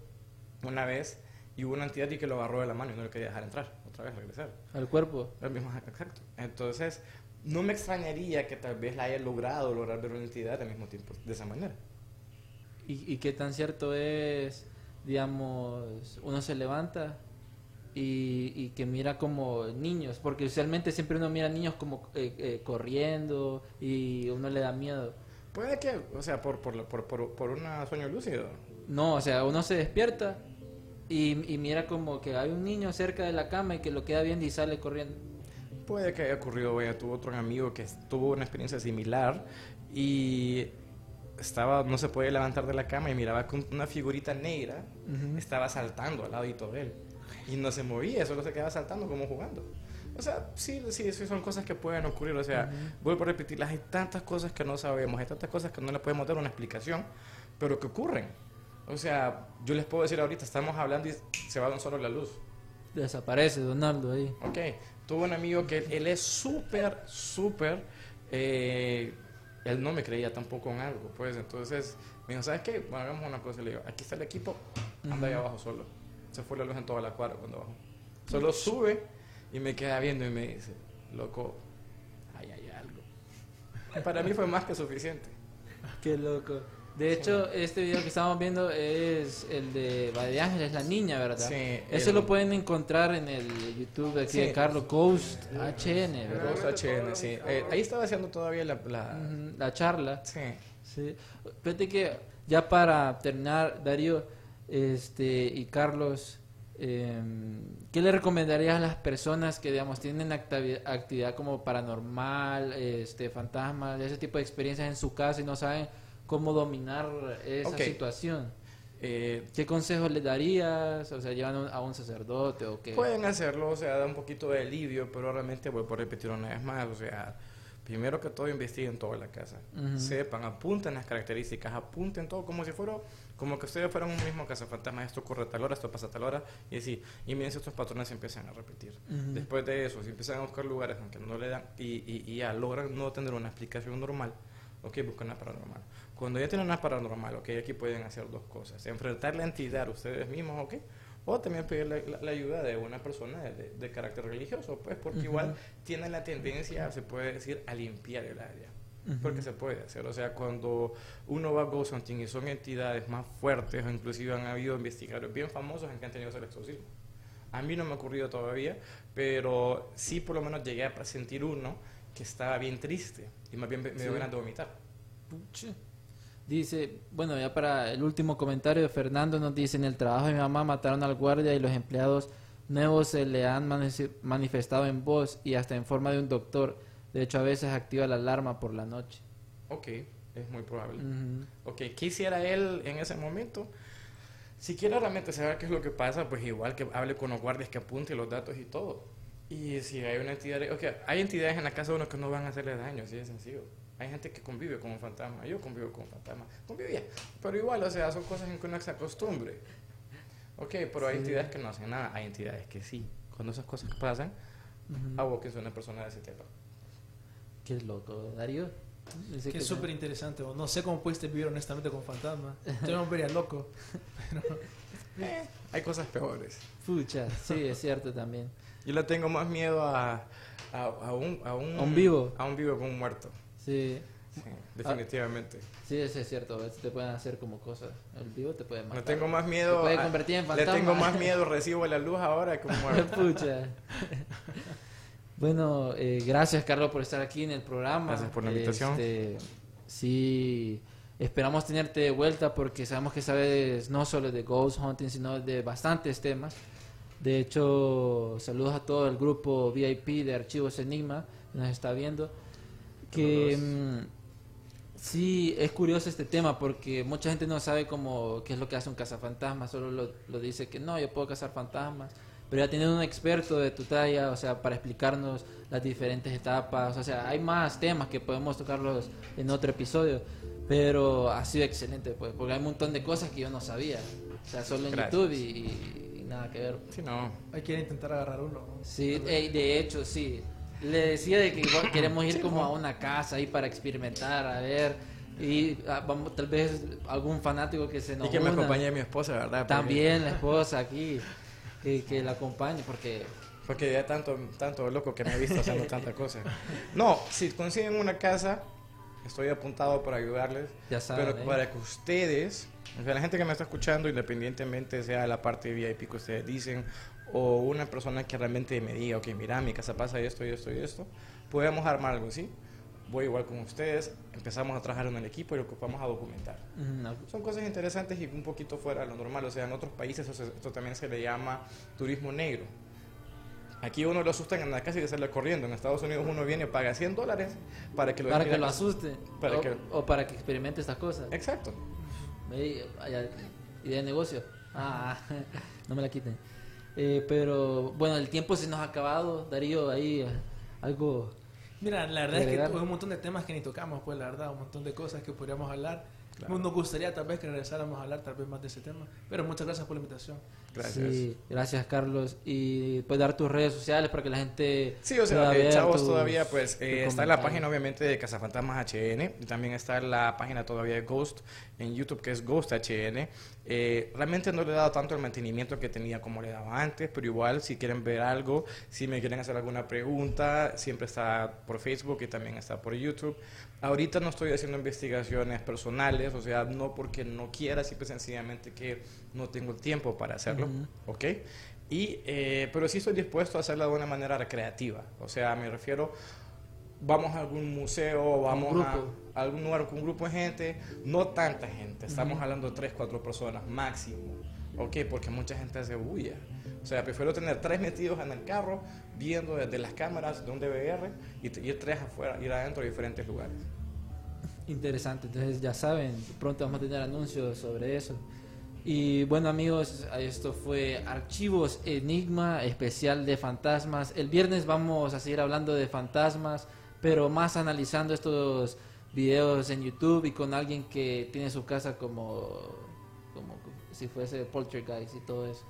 S3: una vez y hubo una entidad y que lo agarró de la mano y no le quería dejar entrar, otra vez regresar.
S1: Al cuerpo.
S3: El mismo, exacto. Entonces, no me extrañaría que tal vez la haya logrado lograr ver una entidad al mismo tiempo, de esa manera.
S1: ¿Y, y qué tan cierto es, digamos, uno se levanta y, y que mira como niños? Porque usualmente siempre uno mira niños como eh, eh, corriendo y uno le da miedo.
S3: Puede que, o sea, por, por, por, por, por un sueño lúcido.
S1: No, o sea, uno se despierta y, y mira como que hay un niño cerca de la cama y que lo queda viendo y sale corriendo.
S3: Puede que haya ocurrido, vaya, tuvo otro amigo que tuvo una experiencia similar y estaba, no se podía levantar de la cama y miraba con una figurita negra, estaba saltando al ladito de él y no se movía, solo se quedaba saltando como jugando. O sea, sí, sí, sí son cosas que pueden ocurrir. O sea, vuelvo a repetirlas, hay tantas cosas que no sabemos, hay tantas cosas que no le podemos dar una explicación, pero que ocurren. O sea, yo les puedo decir ahorita, estamos hablando y se va solo la luz.
S1: Desaparece Donaldo ahí.
S3: Ok, tuve un amigo que él, él es súper, súper... eh, él no me creía tampoco en algo, pues entonces me dijo, ¿sabes qué? Bueno, hagamos una cosa, le digo, aquí está el equipo, anda ahí abajo solo. Se fue la luz en toda la cuadra cuando bajó. Solo sube y me queda viendo y me dice, loco, ahí hay algo. Para mí fue más que suficiente.
S1: Qué loco. De hecho, este video que estamos viendo es el de Va de Ángeles, la niña, ¿verdad?
S3: Sí,
S1: Eso
S3: el-
S1: lo pueden encontrar en el YouTube de aquí
S3: Sí.
S1: de Carlos Ghost HN, ¿verdad?
S3: Dos HN, sí. Eh, ahí estaba haciendo todavía la... la-
S1: La charla.
S3: Sí.
S1: Sí. Fíjate que ya para terminar, Darío este, y Carlos, eh, ¿qué le recomendarías a las personas que, digamos, tienen activi- actividad como paranormal, este, fantasmas, ese tipo de experiencias en su casa y no saben cómo dominar esa situación?
S3: Eh,
S1: ¿Qué consejos le darías? O sea, llevan a un sacerdote o qué?
S3: Pueden hacerlo, o sea, da un poquito de alivio, pero realmente vuelvo a repetir una vez más, o sea, primero que todo investiguen toda la casa, sepan, apunten las características, apunten todo como si fuera, como que ustedes fueran un mismo cazafantasma, esto ocurre a tal hora, esto pasa a tal hora, y así, y miren si estos patrones se empiezan a repetir. Después de eso, si empiezan a buscar lugares aunque no le dan, y, y, y ya logran no tener una explicación normal, ok, buscan una paranormal. Cuando ya tienen una paranormal, ok, aquí pueden hacer dos cosas. Enfrentar la entidad ustedes mismos, ok, o también pedir la, la- la ayuda de una persona de, de- de carácter religioso, pues, porque igual tienen la tendencia, se puede decir, a limpiar el área. Porque se puede hacer. O sea, cuando uno va a Ghost Hunting y son entidades más fuertes, o inclusive han habido investigadores bien famosos en que han tenido ese exorcismo. A mí no me ha ocurrido todavía, pero sí por lo menos llegué a sentir uno que estaba bien triste y más bien me dio
S1: Sí.
S3: ganas de vomitar.
S1: Dice, bueno, ya para el último comentario, Fernando nos dice, en el trabajo de mi mamá mataron al guardia y los empleados nuevos se le han mani- manifestado en voz y hasta en forma de un doctor. De hecho, a veces activa la alarma por la noche.
S3: Ok, es muy probable.
S1: Ujú.
S3: Ok, ¿qué hiciera él en ese momento? Si quiere realmente saber qué es lo que pasa, pues igual que hable con los guardias, que apunte los datos y todo. Y si hay una entidad, ok, hay entidades en la casa de uno que no van a hacerle daño, así de sencillo. Hay gente que convive con un fantasma, yo convivo con un fantasma, convivía, pero igual, o sea, son cosas en que uno se acostumbre. Ok, pero hay entidades que no hacen nada, hay entidades que sí. Cuando esas cosas pasan, abóquense a una persona de ese tipo.
S1: Qué loco, Darío. Dice
S2: Que es
S1: no.
S2: súper interesante. No sé cómo pudiste vivir honestamente con fantasma. Yo me vería loco.
S3: Eh, hay cosas peores.
S1: Pucha, sí, es cierto también.
S3: Yo le tengo más miedo a, a, a un, a, un,
S1: ¿A un vivo?
S3: A un vivo con un muerto.
S1: Sí,
S3: Sí, definitivamente.
S1: sí, eso es cierto. A veces te pueden hacer como cosas. El vivo te puede matar.
S3: Le tengo más
S1: Te
S3: miedo.
S1: puede
S3: a-
S1: convertir en
S3: le
S1: fantasma.
S3: tengo más miedo, recibo la luz ahora que un muerto.
S1: Pucha. bueno, eh, gracias Carlos por estar aquí en el programa.
S3: Gracias por la invitación.
S1: Este, sí, esperamos tenerte de vuelta porque sabemos que sabes no solo de ghost hunting, sino de bastantes temas. De hecho, saludos a todo el grupo VIP de Archivos Enigma que nos está viendo. que mm, sí es curioso este tema porque mucha gente no sabe cómo qué es lo que hace un cazafantasmas, solo lo, lo dice que no, yo puedo cazar fantasmas, pero ya teniendo un experto de tu talla, o sea, para explicarnos las diferentes etapas, o sea, hay más temas que podemos tocarlos en otro episodio, pero ha sido excelente, pues, porque hay un montón de cosas que yo no sabía, o sea, solo en
S3: Gracias.
S1: YouTube y, y nada que ver.
S3: Sí, no.
S2: Hay que intentar agarrar uno. ¿no?
S1: Sí, de hecho, sí. Le decía de que queremos ir como a una casa ahí para experimentar, a ver. Y ah, vamos, tal vez algún fanático que se nos
S3: Y que me
S1: una.
S3: acompañe mi esposa, ¿verdad? Porque-
S1: También la esposa aquí, que, que la acompañe, porque
S3: Porque ya tanto, tanto loco que me he visto haciendo tantas cosas. No, si consiguen una casa, estoy apuntado para ayudarles.
S1: Ya saben,
S3: Pero
S1: ¿eh?
S3: para que ustedes, o sea, la gente que me está escuchando, independientemente sea la parte VIP que ustedes dicen, o una persona que realmente me diga, ok, mira, mi casa pasa esto y esto y esto, podemos armar algo así. Voy igual con ustedes, empezamos a trabajar en el equipo y lo ocupamos a documentar.
S1: no,
S3: Son cosas interesantes y un poquito fuera de lo normal. O sea, en otros países eso se- esto también se le llama turismo negro. Aquí uno lo asustan en la casa y le sale corriendo. En Estados Unidos uno viene y paga 100 dólares para que lo
S1: para que lo asuste
S3: Para
S1: o,
S3: que-
S1: o para que experimente estas cosas.
S3: Exacto.
S1: Idea de negocio. Ah, no me la quiten. Eh, pero bueno, el tiempo se nos ha acabado, Darío, ahí eh, algo...
S2: Mira, la verdad es que hay un montón de temas que ni tocamos, pues la verdad, un montón de cosas que podríamos hablar. Nos gustaría tal vez que regresáramos a hablar tal vez más de ese tema. Pero muchas gracias por la invitación.
S3: Gracias.
S1: Sí, gracias Carlos. Y puedes dar tus redes sociales para que la gente...
S3: Sí, o sea,
S1: pueda
S3: eh, chavos,
S1: tus-
S3: todavía pues eh, está en la página obviamente de Cazafantasmas HN y también está en la página todavía de Ghost en YouTube que es Ghost HN. Eh, realmente no le he dado tanto el mantenimiento que tenía como le daba antes, pero igual si quieren ver algo, si me quieren hacer alguna pregunta, siempre está por Facebook y también está por YouTube. Ahorita no estoy haciendo investigaciones personales, o sea, no porque no quiera, simple y sencillamente que no tengo el tiempo para hacerlo, ¿ok? Y, eh, pero sí estoy dispuesto a hacerlo de una manera recreativa, o sea, me refiero, vamos a algún museo, vamos a, a algún lugar con un grupo de gente, no tanta gente, estamos hablando de tres, cuatro personas máximo, ¿ok? Porque mucha gente hace bulla. O sea, prefiero tener tres metidos en el carro, viendo desde las cámaras de un DVR y ir tres afuera, ir adentro de diferentes lugares.
S1: Interesante, entonces ya saben, pronto vamos a tener anuncios sobre eso. Y bueno amigos, esto fue Archivos Enigma, especial de fantasmas. El viernes vamos a seguir hablando de fantasmas, pero más analizando estos videos en YouTube y con alguien que tiene su casa como, como si fuese poltergeist y todo eso.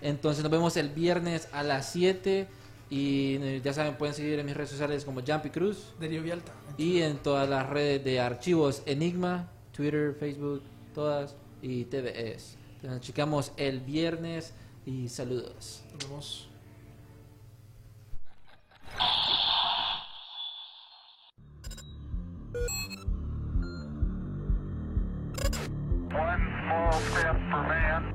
S1: Entonces nos vemos el viernes a las 7 y eh, ya saben, pueden seguir en mis redes sociales como Jumpy Cruz.
S2: Darío Vialta.
S1: Y en todas las redes de archivos Enigma, Twitter, Facebook, todas y TVS. Nos checamos el viernes y saludos.
S2: Nos vemos.
S5: One small step for man.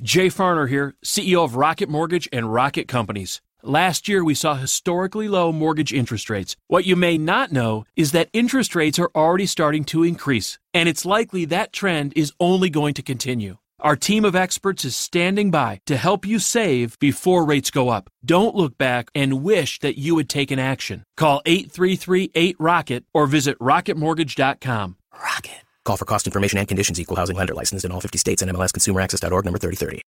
S6: Jay Farner here, CEO of Rocket Mortgage and Rocket Companies. Last year, we saw historically low mortgage interest rates. What you may not know is that interest rates are already starting to increase, and it's likely that trend is only going to continue. Our team of experts is standing by to help you save before rates go up. Don't look back and wish that you had taken action. Call 833 8Rocket or visit rocketmortgage.com.
S7: Rocket. Call for cost information and conditions. Equal housing lender licensed in all 50 states and MLSConsumerAccess.org number 3030.